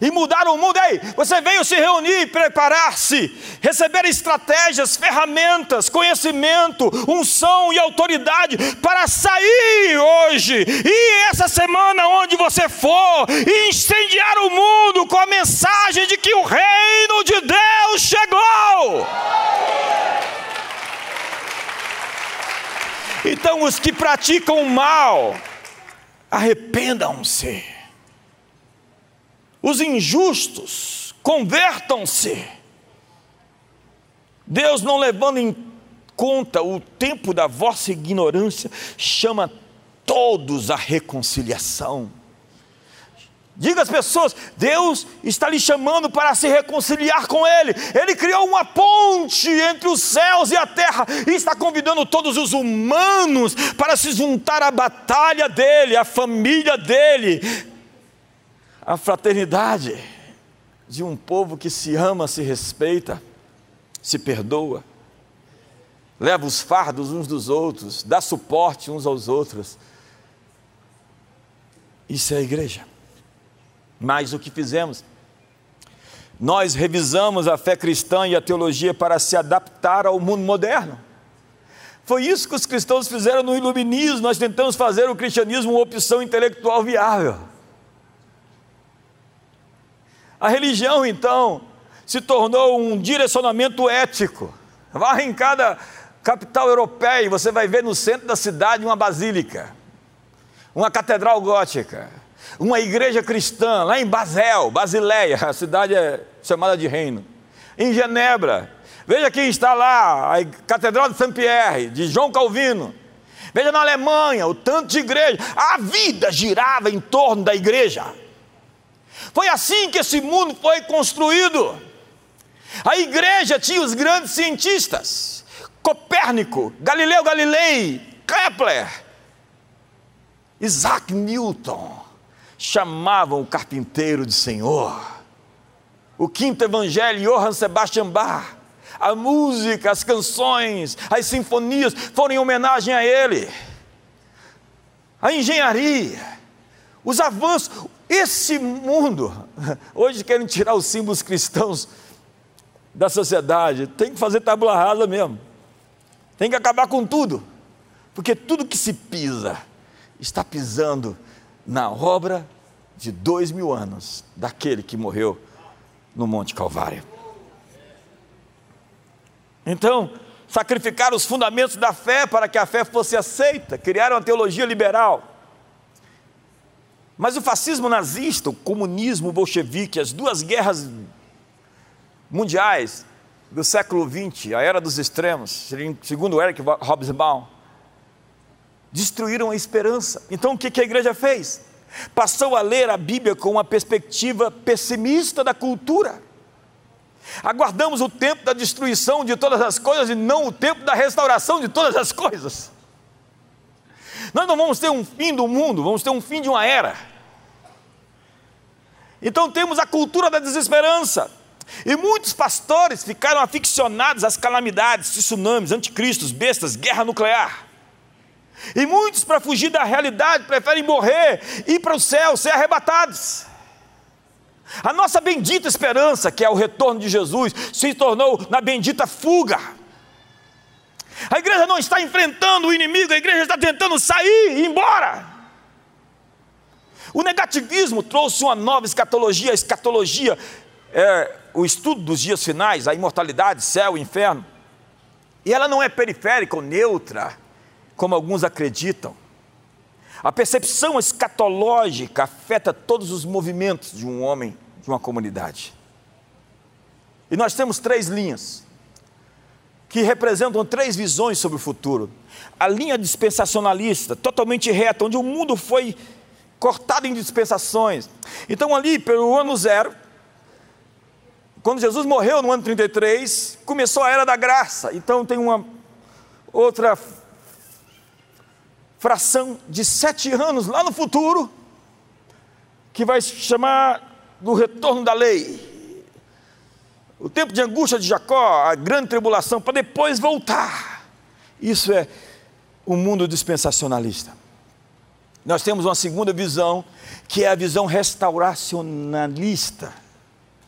e mudar o mundo. Ei, você veio se reunir, preparar-se, receber estratégias, ferramentas, conhecimento, unção e autoridade para sair hoje e essa semana, onde você for, e incendiar o mundo com a mensagem de que o reino de Deus chegou. Então, os que praticam o mal, arrependam-se. Os injustos, convertam-se. Deus, não levando em conta o tempo da vossa ignorância, chama todos à reconciliação. Diga às pessoas: Deus está lhe chamando para se reconciliar com Ele. Ele criou uma ponte entre os céus e a terra e está convidando todos os humanos para se juntar à batalha dele, à família dele, à fraternidade de um povo que se ama, se respeita, se perdoa, leva os fardos uns dos outros, dá suporte uns aos outros. Isso é a igreja. Mas o que fizemos? Nós revisamos a fé cristã e a teologia para se adaptar ao mundo moderno. Foi isso que os cristãos fizeram no iluminismo. Nós tentamos fazer o cristianismo uma opção intelectual viável. A religião, então, se tornou um direcionamento ético. Vá em cada capital europeia e você vai ver no centro da cidade uma basílica, uma catedral gótica uma igreja cristã lá em Basel, Basileia, a cidade é chamada de reino. Em Genebra, veja quem está lá, a Catedral de Saint-Pierre, de João Calvino. Veja na Alemanha, o tanto de igreja. A vida girava em torno da igreja. Foi assim que esse mundo foi construído. A igreja tinha os grandes cientistas: Copérnico, Galileu Galilei, Kepler, Isaac Newton chamavam o carpinteiro de Senhor. O quinto evangelho, Johann Sebastian Bach, a música, as canções, as sinfonias foram em homenagem a ele. A engenharia, os avanços, esse mundo, hoje querem tirar os símbolos cristãos da sociedade, tem que fazer tábula rasa mesmo, tem que acabar com tudo, porque tudo que se pisa está pisando na obra de dois mil anos daquele que morreu no Monte Calvário. Então, sacrificaram os fundamentos da fé para que a fé fosse aceita, criaram a teologia liberal. Mas o fascismo nazista, o comunismo bolchevique, as duas guerras mundiais do século XX, a era dos extremos, segundo Eric Hobsbawm, destruíram a esperança. Então o que a igreja fez? Passou a ler a Bíblia com uma perspectiva pessimista da cultura. Aguardamos o tempo da destruição de todas as coisas e não o tempo da restauração de todas as coisas. Nós não vamos ter um fim do mundo, vamos ter um fim de uma era. Então temos a cultura da desesperança. E muitos pastores ficaram aficionados às calamidades, tsunamis, anticristos, bestas, guerra nuclear. E muitos, para fugir da realidade, preferem morrer, ir para o céu, ser arrebatados. A nossa bendita esperança, que é o retorno de Jesus, se tornou na bendita fuga. A igreja não está enfrentando o inimigo, a igreja está tentando sair e ir embora. O negativismo trouxe uma nova escatologia, a escatologia é o estudo dos dias finais, a imortalidade, céu inferno. E ela não é periférica ou neutra, como alguns acreditam. A percepção escatológica afeta todos os movimentos de um homem, de uma comunidade. E nós temos três linhas que representam três visões sobre o futuro. A linha dispensacionalista, totalmente reta, onde o mundo foi cortado em dispensações. Então, ali, pelo ano zero, quando Jesus morreu no ano 33, começou a era da graça. Então, tem uma outra fração de sete anos lá no futuro, que vai se chamar do retorno da lei. O tempo de angústia de Jacó, a grande tribulação, para depois voltar. Isso é o mundo dispensacionalista. Nós temos uma segunda visão, que é a visão restauracionalista.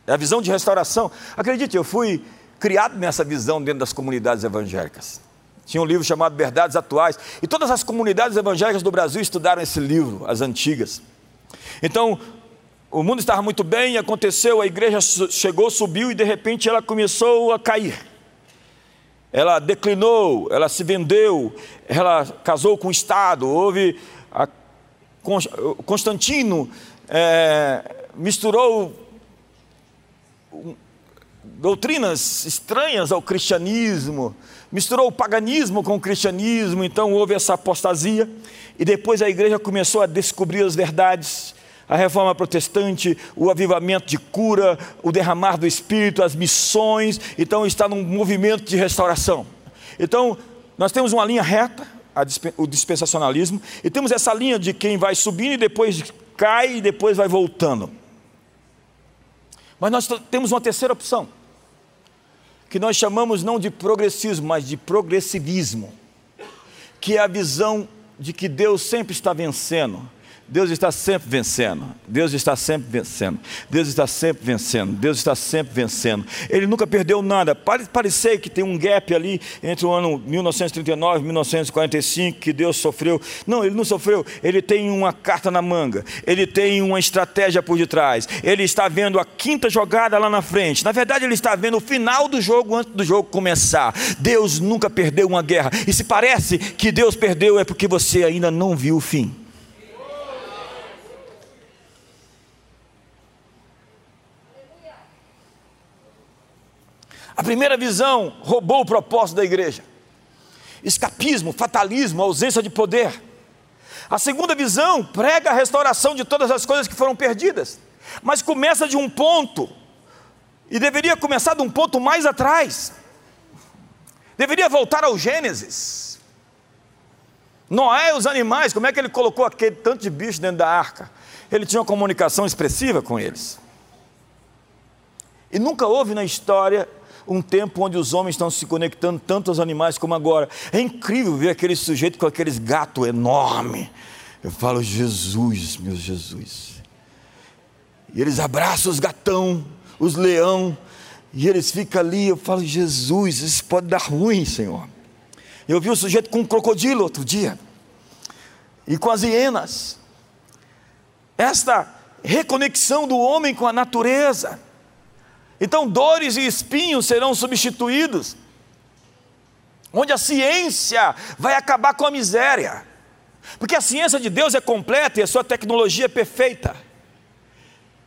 É a visão de restauração. Acredite, eu fui criado nessa visão dentro das comunidades evangélicas. Tinha um livro chamado Verdades Atuais, e todas as comunidades evangélicas do Brasil estudaram esse livro, as antigas. Então, o mundo estava muito bem, aconteceu, a igreja chegou, subiu e de repente ela começou a cair. Ela declinou, ela se vendeu, ela casou com o Estado, houve. Constantino é, misturou doutrinas estranhas ao cristianismo, misturou o paganismo com o cristianismo, então houve essa apostasia, e depois a igreja começou a descobrir as verdades, a reforma protestante, o avivamento de cura, o derramar do Espírito, as missões, então está num movimento de restauração. Então, nós temos uma linha reta, o dispensacionalismo, e temos essa linha de quem vai subindo e depois cai e depois vai voltando. Mas nós temos uma terceira opção, que nós chamamos não de progressismo, mas de progressivismo, que é a visão de que Deus sempre está vencendo, Deus está sempre vencendo. Deus está sempre vencendo. Deus está sempre vencendo. Deus está sempre vencendo. Ele nunca perdeu nada. Pare parecer que tem um gap ali entre o ano 1939 e 1945 que Deus sofreu. Não, ele não sofreu. Ele tem uma carta na manga. Ele tem uma estratégia por detrás. Ele está vendo a quinta jogada lá na frente. Na verdade, ele está vendo o final do jogo antes do jogo começar. Deus nunca perdeu uma guerra. E se parece que Deus perdeu é porque você ainda não viu o fim. A primeira visão roubou o propósito da igreja. Escapismo, fatalismo, ausência de poder. A segunda visão prega a restauração de todas as coisas que foram perdidas, mas começa de um ponto, e deveria começar de um ponto mais atrás. Deveria voltar ao Gênesis. Noé e os animais, como é que ele colocou aquele tanto de bicho dentro da arca? Ele tinha uma comunicação expressiva com eles. E nunca houve na história um tempo onde os homens estão se conectando tanto aos animais como agora. É incrível ver aquele sujeito com aqueles gatos enormes. Eu falo, Jesus, meu Jesus. E eles abraçam os gatão, os leão, e eles ficam ali. Eu falo, Jesus, isso pode dar ruim, Senhor. Eu vi o sujeito com um crocodilo outro dia, e com as hienas. Esta reconexão do homem com a natureza então, dores e espinhos serão substituídos, onde a ciência vai acabar com a miséria, porque a ciência de Deus é completa e a sua tecnologia é perfeita.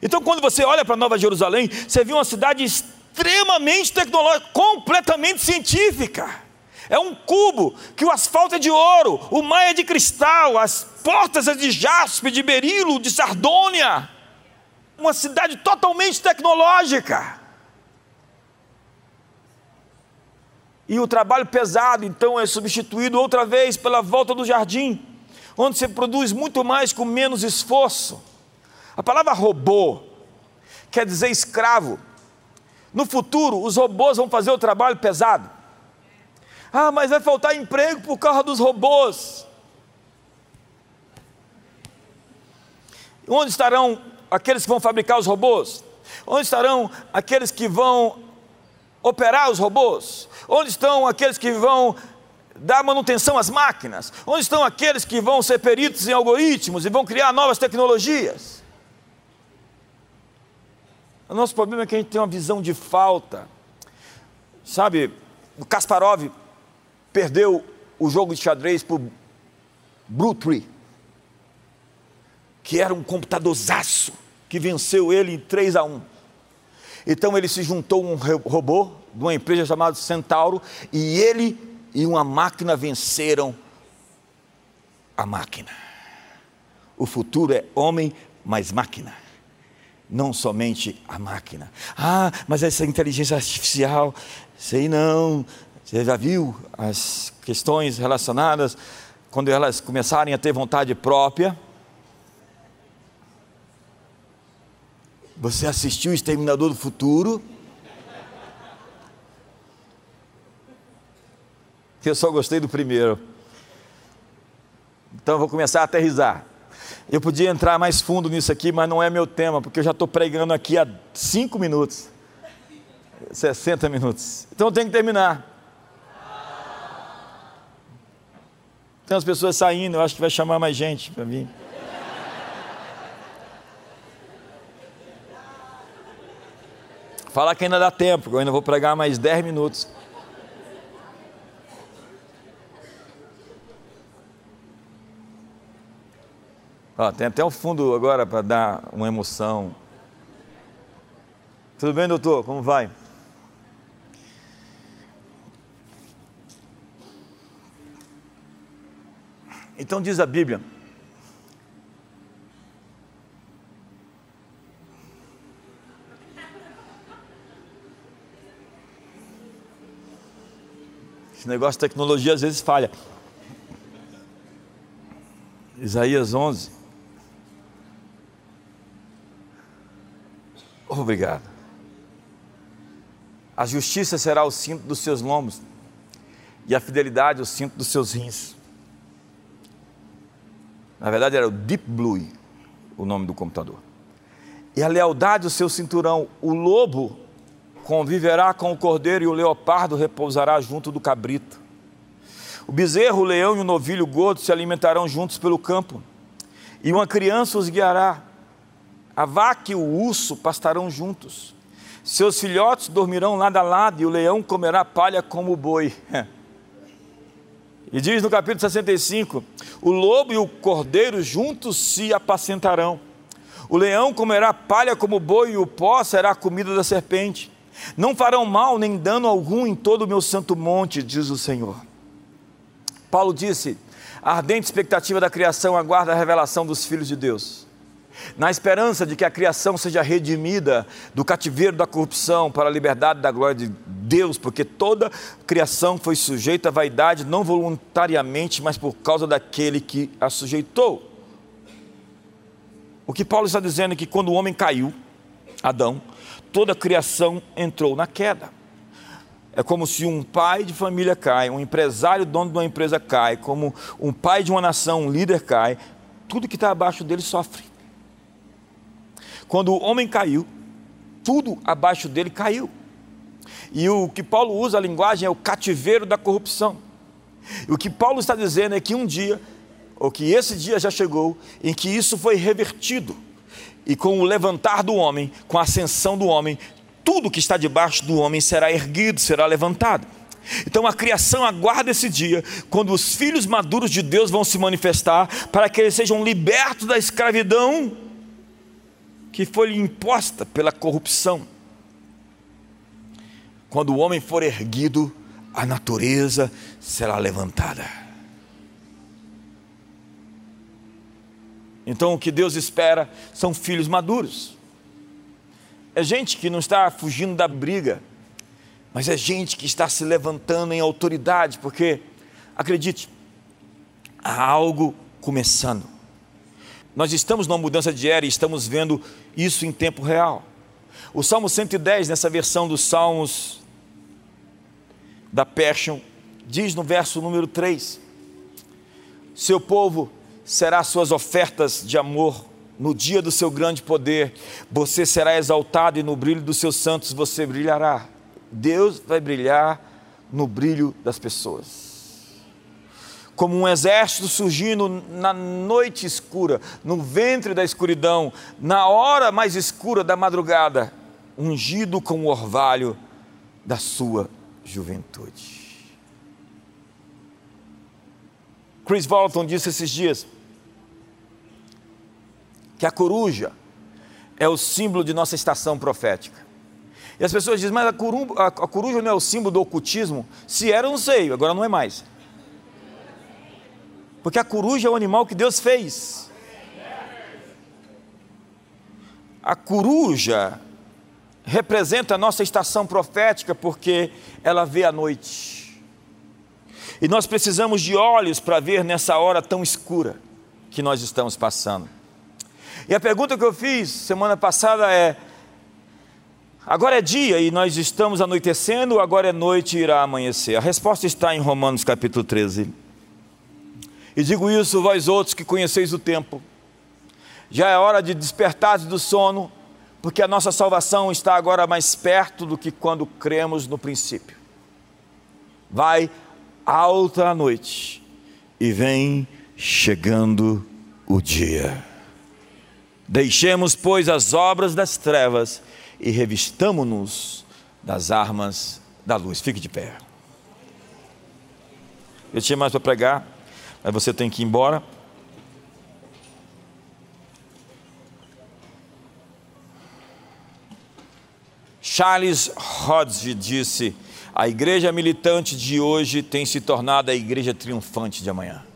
Então, quando você olha para Nova Jerusalém, você vê uma cidade extremamente tecnológica, completamente científica. É um cubo que o asfalto é de ouro, o mar é de cristal, as portas é de jaspe, de berilo, de sardônia uma cidade totalmente tecnológica. E o trabalho pesado, então, é substituído outra vez pela volta do jardim, onde se produz muito mais com menos esforço. A palavra robô quer dizer escravo. No futuro, os robôs vão fazer o trabalho pesado. Ah, mas vai faltar emprego por causa dos robôs. Onde estarão aqueles que vão fabricar os robôs? Onde estarão aqueles que vão operar os robôs? Onde estão aqueles que vão dar manutenção às máquinas? Onde estão aqueles que vão ser peritos em algoritmos e vão criar novas tecnologias? O nosso problema é que a gente tem uma visão de falta. Sabe, o Kasparov perdeu o jogo de xadrez para o Brutry que era um computadorzaço, que venceu ele em 3 a 1. Então ele se juntou a um robô de uma empresa chamada Centauro, e ele e uma máquina venceram a máquina. O futuro é homem mais máquina, não somente a máquina. Ah, mas essa inteligência artificial, sei não, você já viu as questões relacionadas quando elas começarem a ter vontade própria? Você assistiu o Exterminador do Futuro? Eu só gostei do primeiro. Então eu vou começar a aterrizar. Eu podia entrar mais fundo nisso aqui, mas não é meu tema, porque eu já estou pregando aqui há cinco minutos, 60 minutos. Então eu tenho que terminar. Tem umas pessoas saindo, eu acho que vai chamar mais gente para vir. Fala que ainda dá tempo, eu ainda vou pregar mais 10 minutos. Ó, tem até um fundo agora para dar uma emoção. Tudo bem, doutor? Como vai? Então diz a Bíblia. Esse negócio de tecnologia às vezes falha. Isaías 11. Obrigado. A justiça será o cinto dos seus lombos, e a fidelidade o cinto dos seus rins. Na verdade era o Deep Blue, o nome do computador. E a lealdade o seu cinturão. O lobo conviverá com o cordeiro e o leopardo repousará junto do cabrito. O bezerro, o leão e o novilho gordo se alimentarão juntos pelo campo, e uma criança os guiará. A vaca e o urso pastarão juntos. Seus filhotes dormirão lado a lado, e o leão comerá palha como o boi. E diz no capítulo 65: O lobo e o cordeiro juntos se apacentarão. O leão comerá palha como o boi, e o pó será a comida da serpente. Não farão mal nem dano algum em todo o meu santo monte, diz o Senhor. Paulo disse: a ardente expectativa da criação aguarda a revelação dos filhos de Deus na esperança de que a criação seja redimida do cativeiro da corrupção para a liberdade da glória de Deus, porque toda criação foi sujeita à vaidade, não voluntariamente, mas por causa daquele que a sujeitou. O que Paulo está dizendo é que quando o homem caiu, Adão, toda a criação entrou na queda. É como se um pai de família cai, um empresário, dono de uma empresa cai, como um pai de uma nação, um líder cai, tudo que está abaixo dele sofre. Quando o homem caiu, tudo abaixo dele caiu. E o que Paulo usa a linguagem é o cativeiro da corrupção. E o que Paulo está dizendo é que um dia, ou que esse dia já chegou, em que isso foi revertido. E com o levantar do homem, com a ascensão do homem, tudo que está debaixo do homem será erguido, será levantado. Então a criação aguarda esse dia, quando os filhos maduros de Deus vão se manifestar, para que eles sejam libertos da escravidão que foi-lhe imposta pela corrupção. Quando o homem for erguido, a natureza será levantada. Então o que Deus espera são filhos maduros. É gente que não está fugindo da briga, mas é gente que está se levantando em autoridade, porque, acredite, há algo começando. Nós estamos numa mudança de era e estamos vendo isso em tempo real. O Salmo 110, nessa versão dos Salmos da Passion, diz no verso número 3: Seu povo será suas ofertas de amor no dia do seu grande poder, você será exaltado e no brilho dos seus santos você brilhará. Deus vai brilhar no brilho das pessoas como um exército surgindo na noite escura, no ventre da escuridão, na hora mais escura da madrugada, ungido com o orvalho da sua juventude. Chris Walton disse esses dias que a coruja é o símbolo de nossa estação profética. E as pessoas dizem, mas a, a, a coruja não é o símbolo do ocultismo? Se era, eu não sei, agora não é mais. Porque a coruja é o animal que Deus fez. A coruja representa a nossa estação profética porque ela vê a noite. E nós precisamos de olhos para ver nessa hora tão escura que nós estamos passando. E a pergunta que eu fiz semana passada é: agora é dia e nós estamos anoitecendo, agora é noite e irá amanhecer? A resposta está em Romanos capítulo 13. E digo isso, vós outros que conheceis o tempo, Já é hora de despertar do sono, porque a nossa salvação está agora mais perto do que quando cremos no princípio. Vai alta a noite e vem chegando o dia. Deixemos, pois, as obras das trevas e revistamo-nos das armas da luz. Fique de pé. Eu tinha mais para pregar, mas você tem que ir embora. Charles Hodge disse: a igreja militante de hoje tem se tornado a igreja triunfante de amanhã.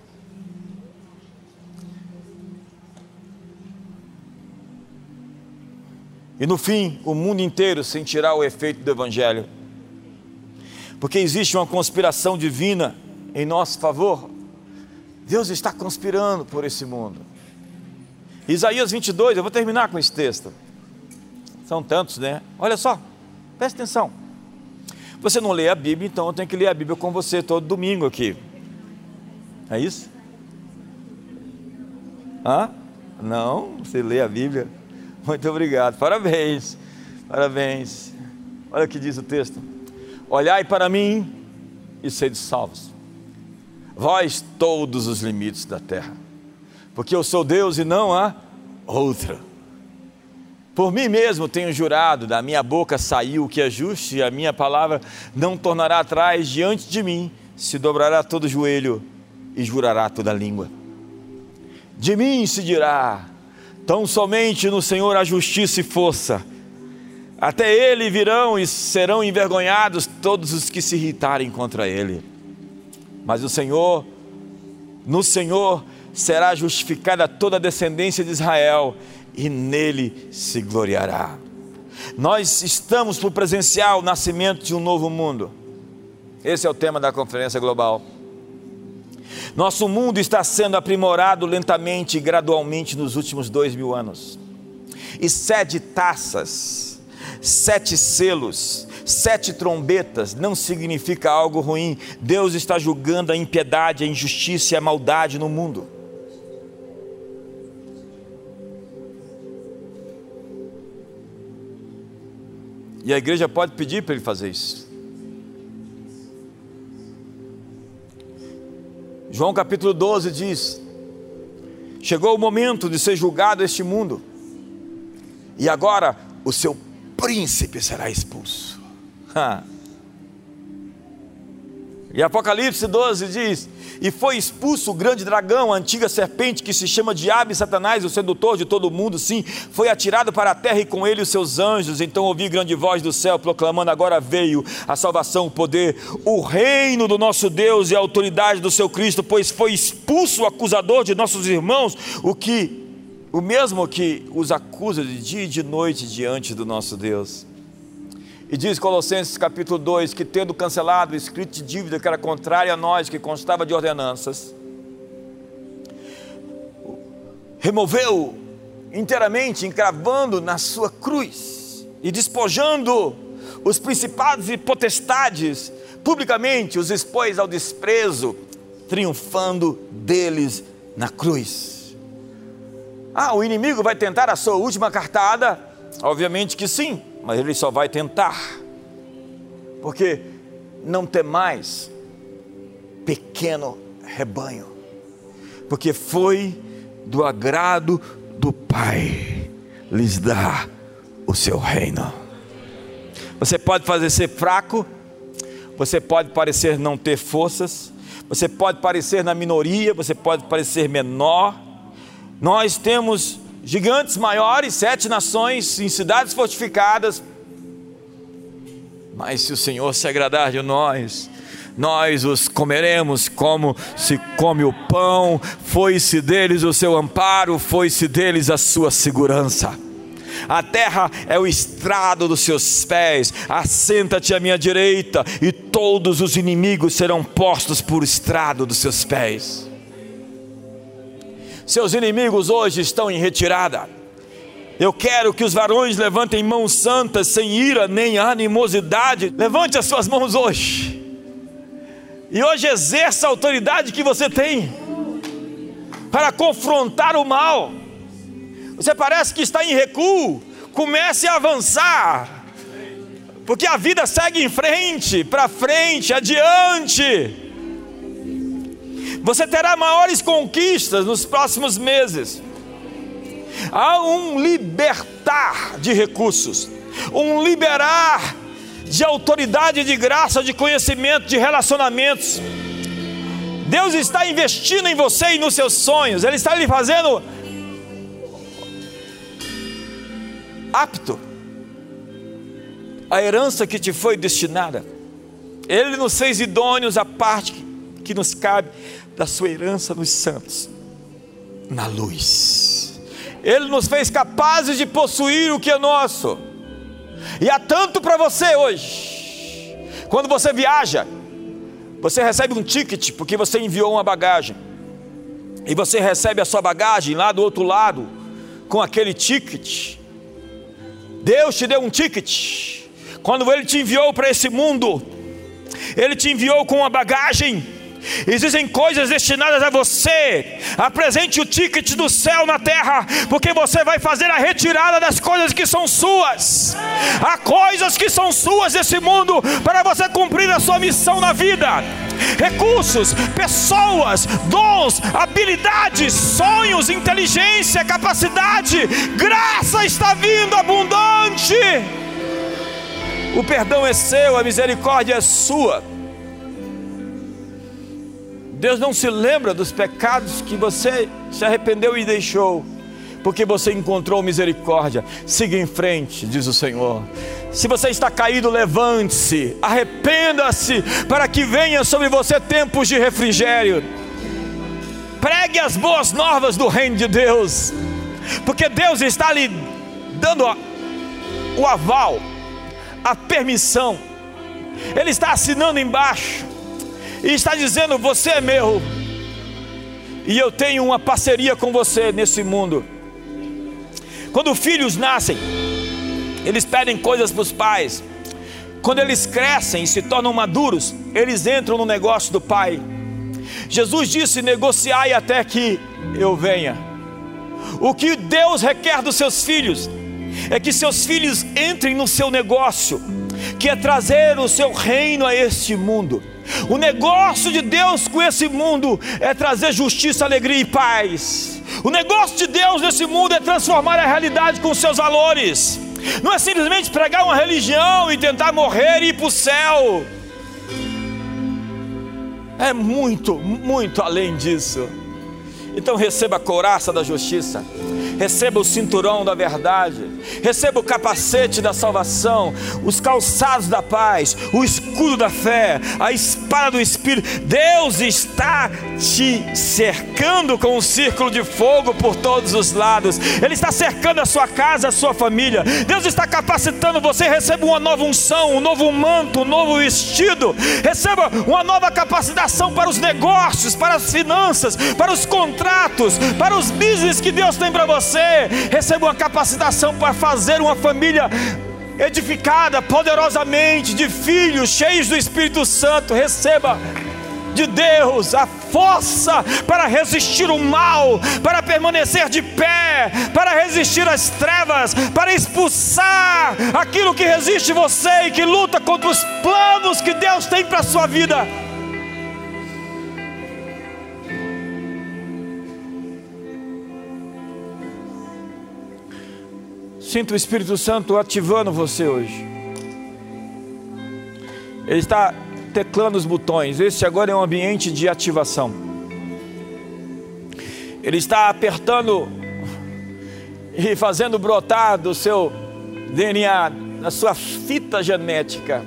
E no fim, o mundo inteiro sentirá o efeito do Evangelho. Porque existe uma conspiração divina em nosso favor. Deus está conspirando por esse mundo. Isaías 22, eu vou terminar com esse texto. São tantos, né? Olha só, preste atenção. Você não lê a Bíblia, então eu tenho que ler a Bíblia com você todo domingo aqui. É isso? Hã? Não? Você lê a Bíblia? Muito obrigado. Parabéns. Parabéns. Olha o que diz o texto. Olhai para mim e sede salvos. Vós todos os limites da terra. Porque eu sou Deus e não há outra. Por mim mesmo tenho jurado, da minha boca saiu o que é justo, e a minha palavra não tornará atrás diante de mim, se dobrará todo joelho e jurará toda língua. De mim se dirá: Tão somente no Senhor a justiça e força. Até ele virão e serão envergonhados todos os que se irritarem contra ele. Mas o Senhor, no Senhor será justificada toda a descendência de Israel, e nele se gloriará. Nós estamos por presenciar o nascimento de um novo mundo. Esse é o tema da conferência global. Nosso mundo está sendo aprimorado lentamente e gradualmente nos últimos dois mil anos. E sete taças, sete selos, sete trombetas não significa algo ruim. Deus está julgando a impiedade, a injustiça e a maldade no mundo. E a igreja pode pedir para ele fazer isso. João capítulo 12 diz: Chegou o momento de ser julgado este mundo, e agora o seu príncipe será expulso. E Apocalipse 12 diz: E foi expulso o grande dragão, a antiga serpente que se chama Diabo e Satanás, o sedutor de todo mundo, sim, foi atirado para a terra e com ele os seus anjos. Então ouvi grande voz do céu proclamando: Agora veio a salvação, o poder, o reino do nosso Deus e a autoridade do seu Cristo, pois foi expulso o acusador de nossos irmãos, o que o mesmo que os acusa de dia e de noite diante do nosso Deus. E diz Colossenses capítulo 2 que, tendo cancelado o escrito de dívida que era contrário a nós, que constava de ordenanças, removeu inteiramente, encravando na sua cruz e despojando os principados e potestades, publicamente os expôs ao desprezo, triunfando deles na cruz. Ah, o inimigo vai tentar a sua última cartada? Obviamente que sim mas ele só vai tentar, porque não tem mais pequeno rebanho, porque foi do agrado do Pai lhes dar o seu reino. Você pode fazer ser fraco, você pode parecer não ter forças, você pode parecer na minoria, você pode parecer menor. Nós temos gigantes maiores, sete nações em cidades fortificadas. Mas se o Senhor se agradar de nós, nós os comeremos como se come o pão, foi-se deles o seu amparo, foi-se deles a sua segurança. A terra é o estrado dos seus pés, assenta-te à minha direita, e todos os inimigos serão postos por estrado dos seus pés. Seus inimigos hoje estão em retirada. Eu quero que os varões levantem mãos santas, sem ira nem animosidade. Levante as suas mãos hoje. E hoje exerça a autoridade que você tem para confrontar o mal, Você parece que está em recuo. Comece a avançar. Porque a vida segue em frente, para frente, adiante. Você terá maiores conquistas nos próximos meses. Há um libertar de recursos, um liberar de autoridade, de graça, de conhecimento, de relacionamentos. Deus está investindo em você e nos seus sonhos, Ele está lhe fazendo apto a herança que te foi destinada. Ele nos fez idôneos a parte que nos cabe da sua herança nos santos, na luz. Ele nos fez capazes de possuir o que é nosso. E há tanto para você hoje. Quando você viaja, você recebe um ticket porque você enviou uma bagagem. E você recebe a sua bagagem lá do outro lado com aquele ticket. Deus te deu um ticket. Quando ele te enviou para esse mundo, ele te enviou com uma bagagem Existem coisas destinadas a você. Apresente o ticket do céu na terra, porque você vai fazer a retirada das coisas que são suas. Há coisas que são suas desse mundo para você cumprir a sua missão na vida. Recursos, pessoas, dons, habilidades, sonhos, inteligência, capacidade, graça está vindo abundante. O perdão é seu, a misericórdia é sua. Deus não se lembra dos pecados que você se arrependeu e deixou, porque você encontrou misericórdia. Siga em frente, diz o Senhor. Se você está caído, levante-se, arrependa-se, para que venha sobre você tempos de refrigério. Pregue as boas novas do reino de Deus, porque Deus está lhe dando o aval, a permissão, Ele está assinando embaixo e está dizendo: Você é meu, e eu tenho uma parceria com você nesse mundo. Quando filhos nascem, eles pedem coisas para os pais. Quando eles crescem e se tornam maduros, eles entram no negócio do pai. Jesus disse: negociai até que eu venha. O que Deus requer dos seus filhos é que seus filhos entrem no seu negócio, que é trazer o seu reino a este mundo. O negócio de Deus com esse mundo é trazer justiça, alegria e paz. O negócio de Deus nesse mundo é transformar a realidade com seus valores. Não é simplesmente pregar uma religião e tentar morrer e ir para o céu. É muito, muito além disso. Então receba a couraça da justiça receba o cinturão da verdade, receba o capacete da salvação, os calçados da paz, o escudo da fé, a espada do Espírito. Deus está te cercando com um círculo de fogo por todos os lados, Ele está cercando a sua casa, a sua família. Deus está capacitando você. Receba uma nova unção, um novo manto, um novo vestido. Receba uma nova capacitação para os negócios, para as finanças, para os contratos, para os business que Deus tem para você você receba uma capacitação para fazer uma família edificada poderosamente de filhos cheios do Espírito Santo. Receba de Deus a força para resistir o mal, para permanecer de pé, para resistir às trevas, para expulsar aquilo que resiste você e que luta contra os planos que Deus tem para a sua vida. Sinta o Espírito Santo ativando você hoje. Ele está teclando os botões. Este agora é um ambiente de ativação. Ele está apertando e fazendo brotar do seu DNA, da sua fita genética,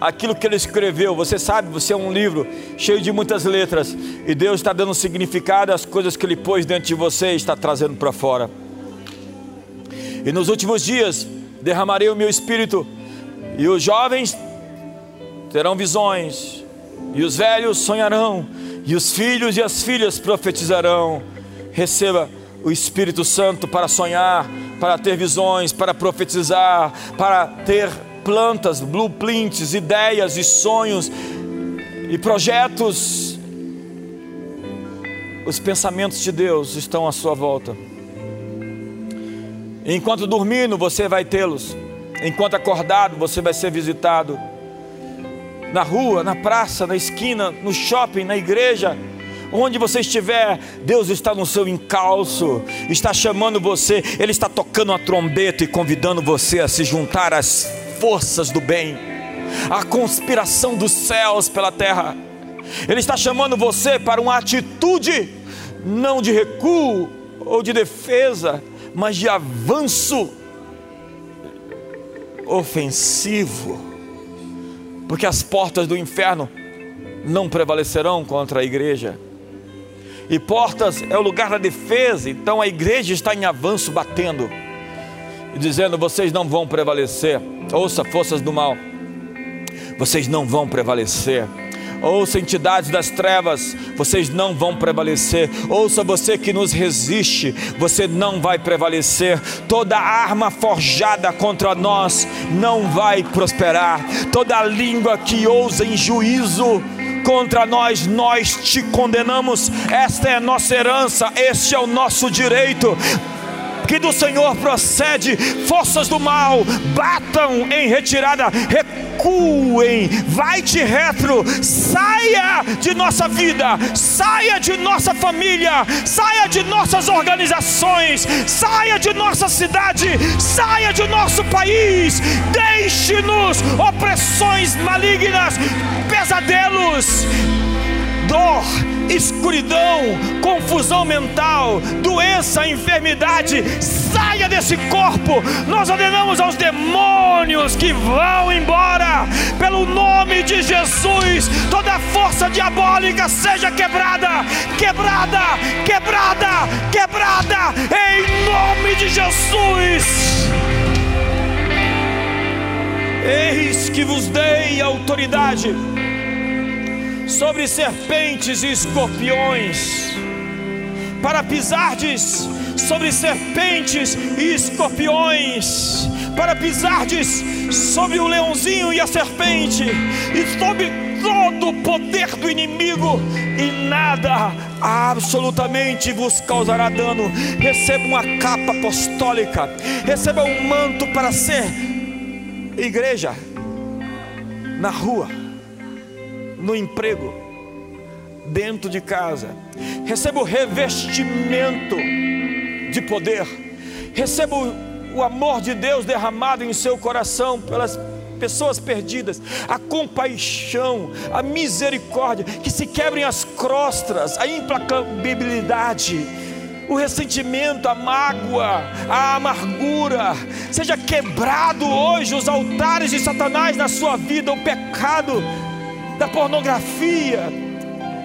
aquilo que ele escreveu. Você sabe, você é um livro cheio de muitas letras, e Deus está dando significado às coisas que ele pôs dentro de você e está trazendo para fora. E nos últimos dias derramarei o meu espírito, e os jovens terão visões, e os velhos sonharão, e os filhos e as filhas profetizarão. Receba o Espírito Santo para sonhar, para ter visões, para profetizar, para ter plantas, blueprints, ideias e sonhos e projetos. Os pensamentos de Deus estão à sua volta. Enquanto dormindo, você vai tê-los. Enquanto acordado, você vai ser visitado. Na rua, na praça, na esquina, no shopping, na igreja, onde você estiver, Deus está no seu encalço, está chamando você, Ele está tocando a trombeta e convidando você a se juntar às forças do bem, à conspiração dos céus pela terra. Ele está chamando você para uma atitude, não de recuo ou de defesa, mas de avanço ofensivo, porque as portas do inferno não prevalecerão contra a igreja. E portas é o lugar da defesa, então a igreja está em avanço batendo e dizendo: vocês não vão prevalecer. Ouça, forças do mal, vocês não vão prevalecer. Ouça, entidades das trevas, vocês não vão prevalecer. Ouça, você que nos resiste, você não vai prevalecer. Toda arma forjada contra nós não vai prosperar. Toda língua que ousa em juízo contra nós, nós te condenamos. Esta é a nossa herança, este é o nosso direito. Que do Senhor procede, forças do mal, batam em retirada, recuem, vai de retro, saia de nossa vida, saia de nossa família, saia de nossas organizações, saia de nossa cidade, saia de nosso país, deixe-nos opressões malignas, pesadelos, dor, escuridão, confusão mental, doença, enfermidade, saia desse corpo. Nós ordenamos aos demônios que vão embora, pelo nome de Jesus. Toda força diabólica seja quebrada, quebrada, quebrada, quebrada, em nome de Jesus. Eis que vos dei autoridade sobre serpentes e escorpiões, para pisardes sobre serpentes e escorpiões, para pisardes sobre o leãozinho e a serpente, e sobre todo o poder do inimigo, e nada absolutamente vos causará dano. Receba uma capa apostólica, receba um manto para ser igreja na rua no emprego, dentro de casa. Receba o revestimento de poder. Receba o amor de Deus derramado em seu coração pelas pessoas perdidas, a compaixão, a misericórdia, que se quebrem as crostras, a implacabilidade, o ressentimento, a mágoa, a amargura, seja quebrado hoje os altares de Satanás na sua vida, o pecado da pornografia,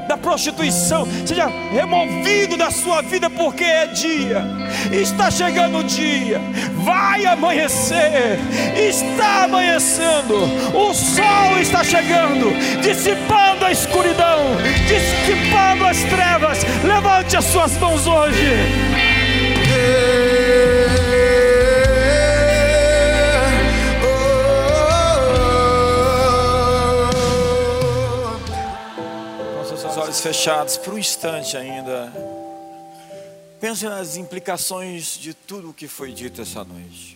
da prostituição, seja removido da sua vida, porque é dia, está chegando o dia, vai amanhecer, está amanhecendo, o sol está chegando, dissipando a escuridão, dissipando as trevas. Levante as suas mãos hoje. Fechados por um instante ainda. Pense nas implicações de tudo o que foi dito essa noite.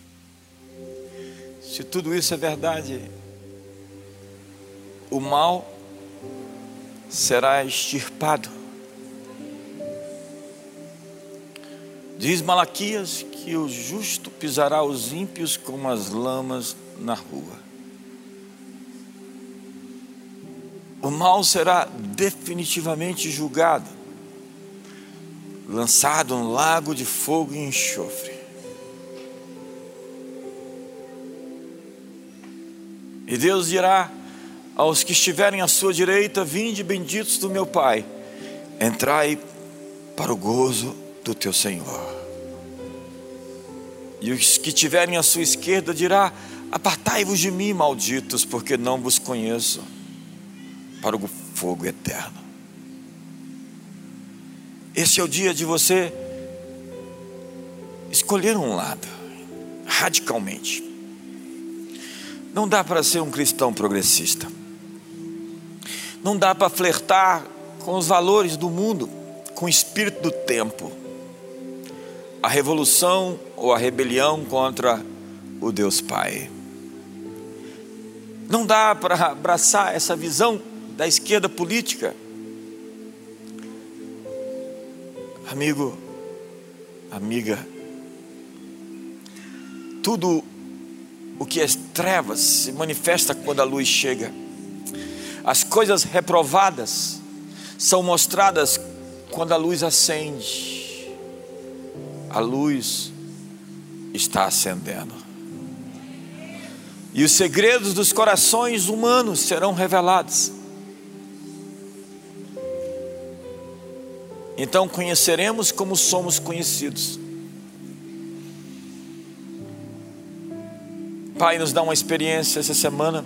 Se tudo isso é verdade, o mal será extirpado. Diz Malaquias que o justo pisará os ímpios como as lamas na rua. O mal será definitivamente julgado, lançado no lago de fogo e enxofre. E Deus dirá aos que estiverem à sua direita: Vinde, benditos do meu Pai, entrai para o gozo do teu Senhor. E os que estiverem à sua esquerda dirá: Apartai-vos de mim, malditos, porque não vos conheço para o fogo eterno. Esse é o dia de você escolher um lado, radicalmente. Não dá para ser um cristão progressista. Não dá para flertar com os valores do mundo, com o espírito do tempo. A revolução ou a rebelião contra o Deus Pai. Não dá para abraçar essa visão da esquerda política. Amigo, amiga, tudo o que é trevas se manifesta quando a luz chega. As coisas reprovadas são mostradas quando a luz acende. A luz está acendendo. E os segredos dos corações humanos serão revelados. Então conheceremos como somos conhecidos. Pai, nos dá uma experiência essa semana,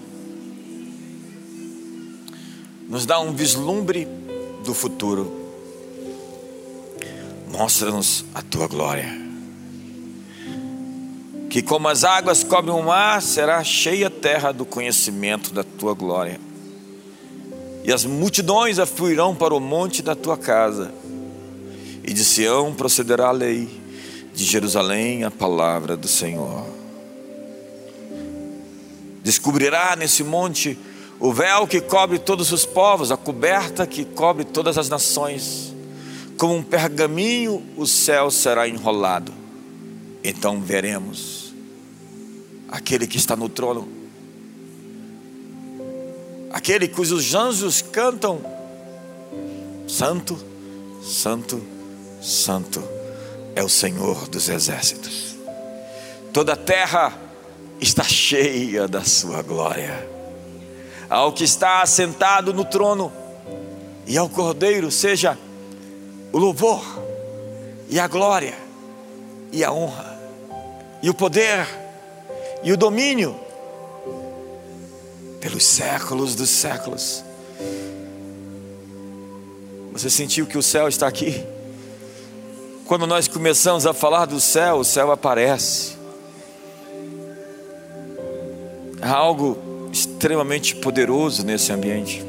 nos dá um vislumbre do futuro. Mostra-nos a tua glória. Que como as águas cobrem o mar, será cheia a terra do conhecimento da tua glória. E as multidões afluirão para o monte da tua casa. E de Sião procederá a lei, de Jerusalém a palavra do Senhor descobrirá nesse monte o véu que cobre todos os povos, a coberta que cobre todas as nações. Como um pergaminho, o céu será enrolado. Então veremos aquele que está no trono, aquele cujos anjos cantam: Santo, Santo, Santo é o Senhor dos exércitos. Toda a terra está cheia da sua glória. Ao que está assentado no trono e ao Cordeiro seja o louvor e a glória e a honra e o poder e o domínio pelos séculos dos séculos. Você sentiu que o céu está aqui? Quando nós começamos a falar do céu, o céu aparece. Há algo extremamente poderoso nesse ambiente.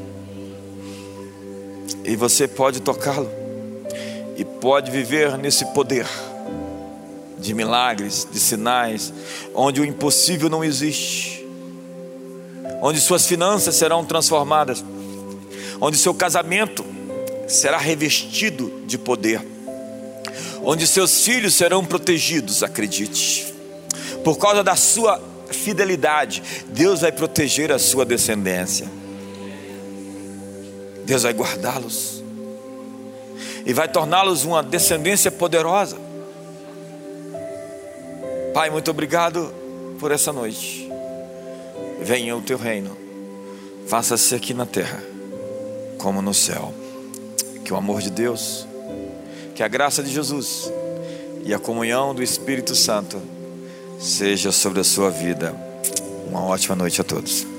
E você pode tocá-lo. E pode viver nesse poder de milagres, de sinais, onde o impossível não existe. Onde suas finanças serão transformadas. Onde seu casamento será revestido de poder. Onde seus filhos serão protegidos, acredite. Por causa da sua fidelidade, Deus vai proteger a sua descendência. Deus vai guardá-los e vai torná-los uma descendência poderosa. Pai, muito obrigado por essa noite. Venha o teu reino, faça-se aqui na terra, como no céu. Que o amor de Deus, que a graça de Jesus e a comunhão do Espírito Santo seja sobre a sua vida. Uma ótima noite a todos.